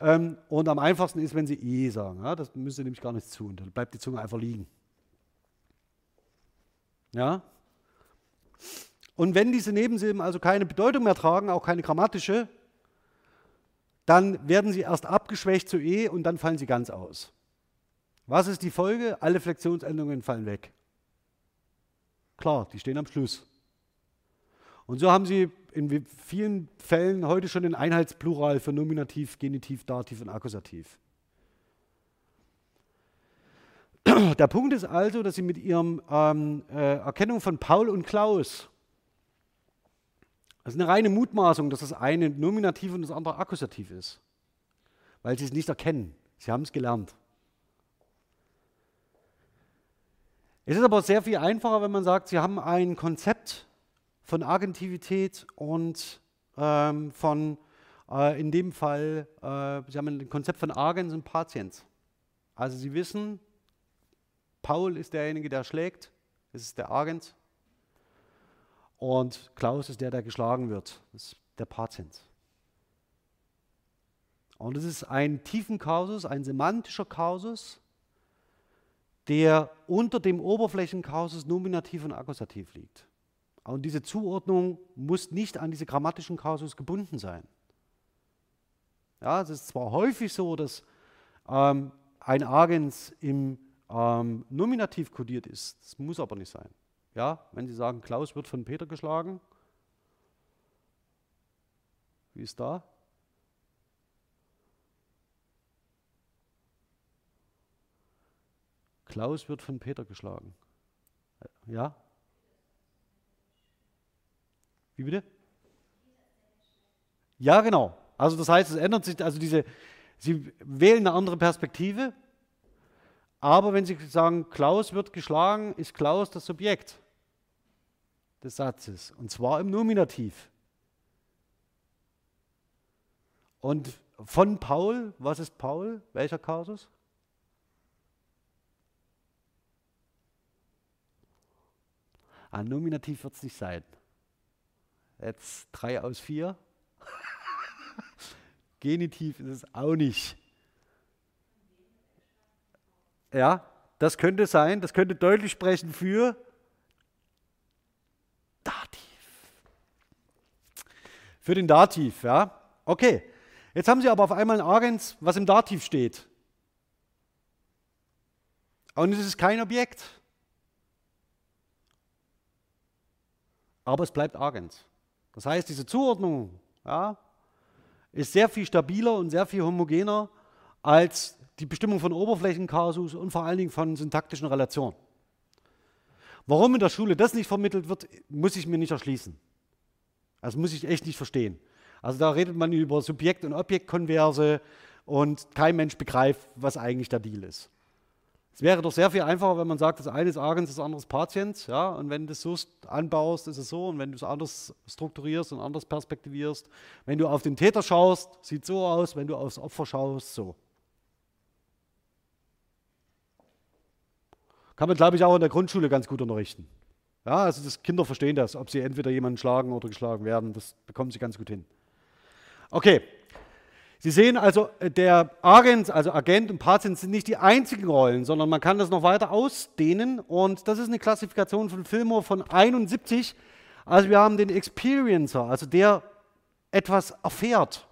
Ähm, und am einfachsten ist, wenn Sie E sagen. Das müssen Sie nämlich gar nichts tun. Dann bleibt die Zunge einfach liegen. Ja? Und wenn diese Nebensilben also keine Bedeutung mehr tragen, auch keine grammatische, dann werden sie erst abgeschwächt zu E und dann fallen sie ganz aus. Was ist die Folge? Alle Flexionsendungen fallen weg. Klar, die stehen am Schluss. Und so haben Sie in vielen Fällen heute schon den Einheitsplural für Nominativ, Genitiv, Dativ und Akkusativ. Der Punkt ist also, dass Sie mit Ihrem ähm, äh, Erkennung von Paul und Klaus, das ist eine reine Mutmaßung, dass das eine Nominativ und das andere Akkusativ ist, weil Sie es nicht erkennen. Sie haben es gelernt. Es ist aber sehr viel einfacher, wenn man sagt, Sie haben ein Konzept von Agentivität und ähm, von, äh, in dem Fall, äh, Sie haben ein Konzept von Agens und Patiens. Also Sie wissen, Paul ist derjenige, der schlägt, das ist der Agens. Und Klaus ist der, der geschlagen wird, das ist der Patient. Und es ist ein tiefen Kausus, ein semantischer Kausus, der unter dem Oberflächenkausus Nominativ und Akkusativ liegt. Und diese Zuordnung muss nicht an diese grammatischen Kausus gebunden sein. Ja, es ist zwar häufig so, dass ähm, ein Agens im ähm, Nominativ kodiert ist, das muss aber nicht sein. Ja, wenn Sie sagen, Klaus wird von Peter geschlagen, wie ist da? Klaus wird von Peter geschlagen. Ja? Wie bitte? Ja, genau. Also das heißt, es ändert sich, also diese, Sie wählen eine andere Perspektive, aber wenn Sie sagen, Klaus wird geschlagen, ist Klaus das Subjekt des Satzes, und zwar im Nominativ. Und von Paul, was ist Paul? Welcher Kasus? Ein Nominativ wird es nicht sein. Jetzt drei aus vier. Genitiv ist es auch nicht. Ja, das könnte sein, das könnte deutlich sprechen für Für den Dativ, ja. Okay. Jetzt haben Sie aber auf einmal ein Agens, was im Dativ steht. Und es ist kein Objekt. Aber es bleibt Agens. Das heißt, diese Zuordnung ja, ist sehr viel stabiler und sehr viel homogener als die Bestimmung von Oberflächenkasus und vor allen Dingen von syntaktischen Relationen. Warum in der Schule das nicht vermittelt wird, muss ich mir nicht erschließen. Das muss ich echt nicht verstehen. Also da redet man über Subjekt- und Objektkonverse und kein Mensch begreift, was eigentlich der Deal ist. Es wäre doch sehr viel einfacher, wenn man sagt, das eine ist Agens, das andere ist Patiens. Ja? Und wenn du es so anbaust, ist es so. Und wenn du es anders strukturierst und anders perspektivierst, wenn du auf den Täter schaust, sieht so aus. Wenn du aufs Opfer schaust, so. Kann man, glaube ich, auch in der Grundschule ganz gut unterrichten. Ja, also das Kinder verstehen das, ob sie entweder jemanden schlagen oder geschlagen werden. Das bekommen sie ganz gut hin. Okay, Sie sehen also, äh, der Agent, also Agent und Patient sind nicht die einzigen Rollen, sondern man kann das noch weiter ausdehnen. Und das ist eine Klassifikation von Fillmore von 71. Also wir haben den Experiencer, also der etwas erfährt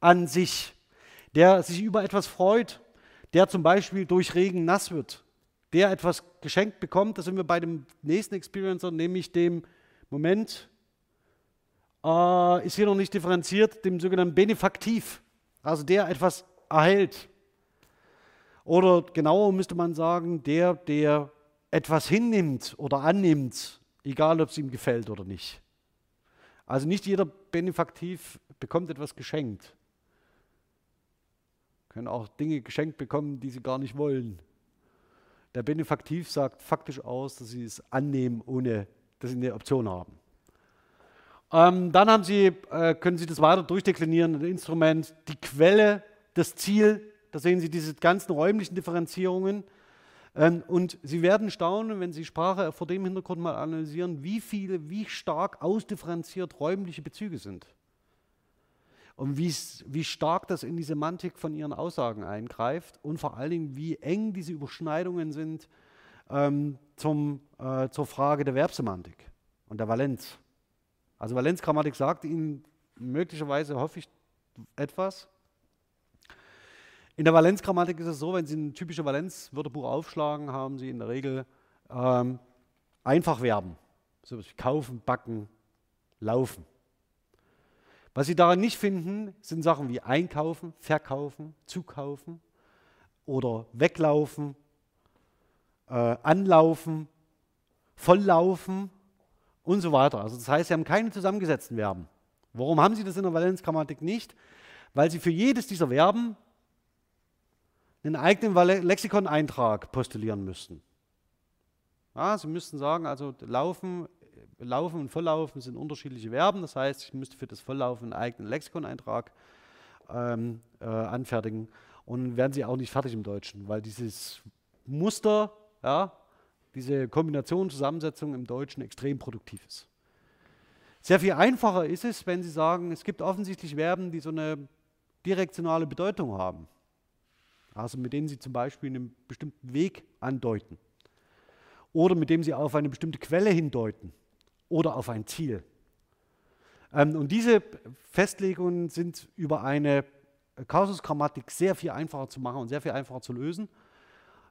an sich, der sich über etwas freut, der zum Beispiel durch Regen nass wird, der etwas geschenkt bekommt. Da sind wir bei dem nächsten Experiencer, nämlich dem Moment, äh, ist hier noch nicht differenziert, dem sogenannten Benefaktiv also der etwas erhält. Oder genauer müsste man sagen, der, der etwas hinnimmt oder annimmt, egal ob es ihm gefällt oder nicht. Also nicht jeder Benefaktiv bekommt etwas geschenkt. Können auch Dinge geschenkt bekommen, die sie gar nicht wollen. Der Benefaktiv sagt faktisch aus, dass sie es annehmen, ohne dass sie eine Option haben. Ähm, dann haben Sie, äh, können Sie das weiter durchdeklinieren, ein Instrument, die Quelle, das Ziel, da sehen Sie diese ganzen räumlichen Differenzierungen. Ähm, und Sie werden staunen, wenn Sie Sprache vor dem Hintergrund mal analysieren, wie viele, wie stark ausdifferenziert räumliche Bezüge sind. Und wie, stark das in die Semantik von Ihren Aussagen eingreift und vor allen Dingen, wie eng diese Überschneidungen sind ähm, zum, äh, zur Frage der Verbsemantik und der Valenz. Also Valenzgrammatik sagt Ihnen möglicherweise, hoffe ich, etwas. In der Valenzgrammatik ist es so, wenn Sie ein typisches Valenzwörterbuch aufschlagen, haben Sie in der Regel ähm, Einfachverben. So wie kaufen, backen, laufen. Was Sie daran nicht finden, sind Sachen wie einkaufen, verkaufen, zukaufen oder weglaufen, äh, anlaufen, volllaufen und so weiter. Also das heißt, Sie haben keine zusammengesetzten Verben. Warum haben Sie das in der Valenzgrammatik nicht? Weil Sie für jedes dieser Verben einen eigenen Lexikon-Eintrag postulieren müssten. Ja, Sie müssten sagen, also laufen, laufen und volllaufen sind unterschiedliche Verben. Das heißt, ich müsste für das Volllaufen einen eigenen Lexikon-Eintrag ähm, äh, anfertigen. Und werden Sie auch nicht fertig im Deutschen, weil dieses Muster, ja, diese Kombination, Zusammensetzung im Deutschen extrem produktiv ist. Sehr viel einfacher ist es, wenn Sie sagen, es gibt offensichtlich Verben, die so eine direktionale Bedeutung haben. Also mit denen Sie zum Beispiel einen bestimmten Weg andeuten. Oder mit dem Sie auf eine bestimmte Quelle hindeuten. Oder auf ein Ziel. Ähm, und diese Festlegungen sind über eine Kaususgrammatik sehr viel einfacher zu machen und sehr viel einfacher zu lösen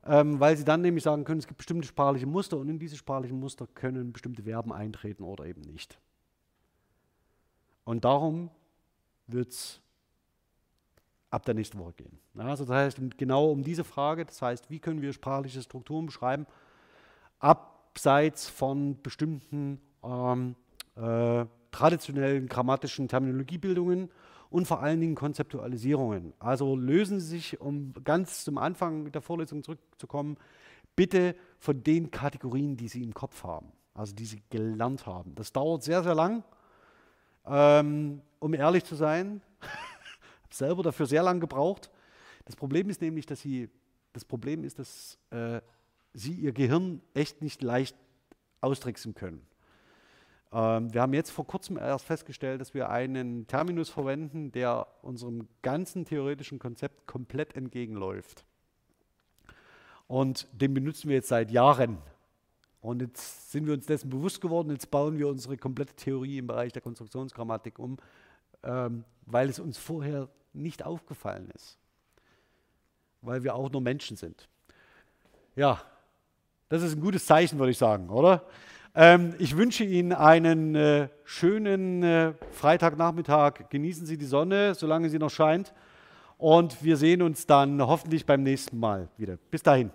ähm, weil sie dann nämlich sagen können, es gibt bestimmte sprachliche Muster und in diese sprachlichen Muster können bestimmte Verben eintreten oder eben nicht. Und darum wird es ab der nächsten Woche gehen. Also das heißt genau um diese Frage, das heißt, wie können wir sprachliche Strukturen beschreiben, abseits von bestimmten ähm, äh, traditionellen grammatischen Terminologiebildungen und vor allen Dingen Konzeptualisierungen. Also lösen Sie sich, um ganz zum Anfang der Vorlesung zurückzukommen, bitte von den Kategorien, die Sie im Kopf haben, also die Sie gelernt haben. Das dauert sehr, sehr lang. Ähm, um ehrlich zu sein, habe selber dafür sehr lang gebraucht. Das Problem ist nämlich, dass Sie, das Problem ist, dass äh, Sie Ihr Gehirn echt nicht leicht austricksen können. Ähm, wir haben jetzt vor kurzem erst festgestellt, dass wir einen Terminus verwenden, der unserem ganzen theoretischen Konzept komplett entgegenläuft. Und den benutzen wir jetzt seit Jahren. Und jetzt sind wir uns dessen bewusst geworden, jetzt bauen wir unsere komplette Theorie im Bereich der Konstruktionsgrammatik um, ähm, weil es uns vorher nicht aufgefallen ist. Weil wir auch nur Menschen sind. Ja, das ist ein gutes Zeichen, würde ich sagen, oder? Ähm, ich wünsche Ihnen einen äh, schönen äh, Freitagnachmittag. Genießen Sie die Sonne, solange sie noch scheint. Und wir sehen uns dann hoffentlich beim nächsten Mal wieder. Bis dahin.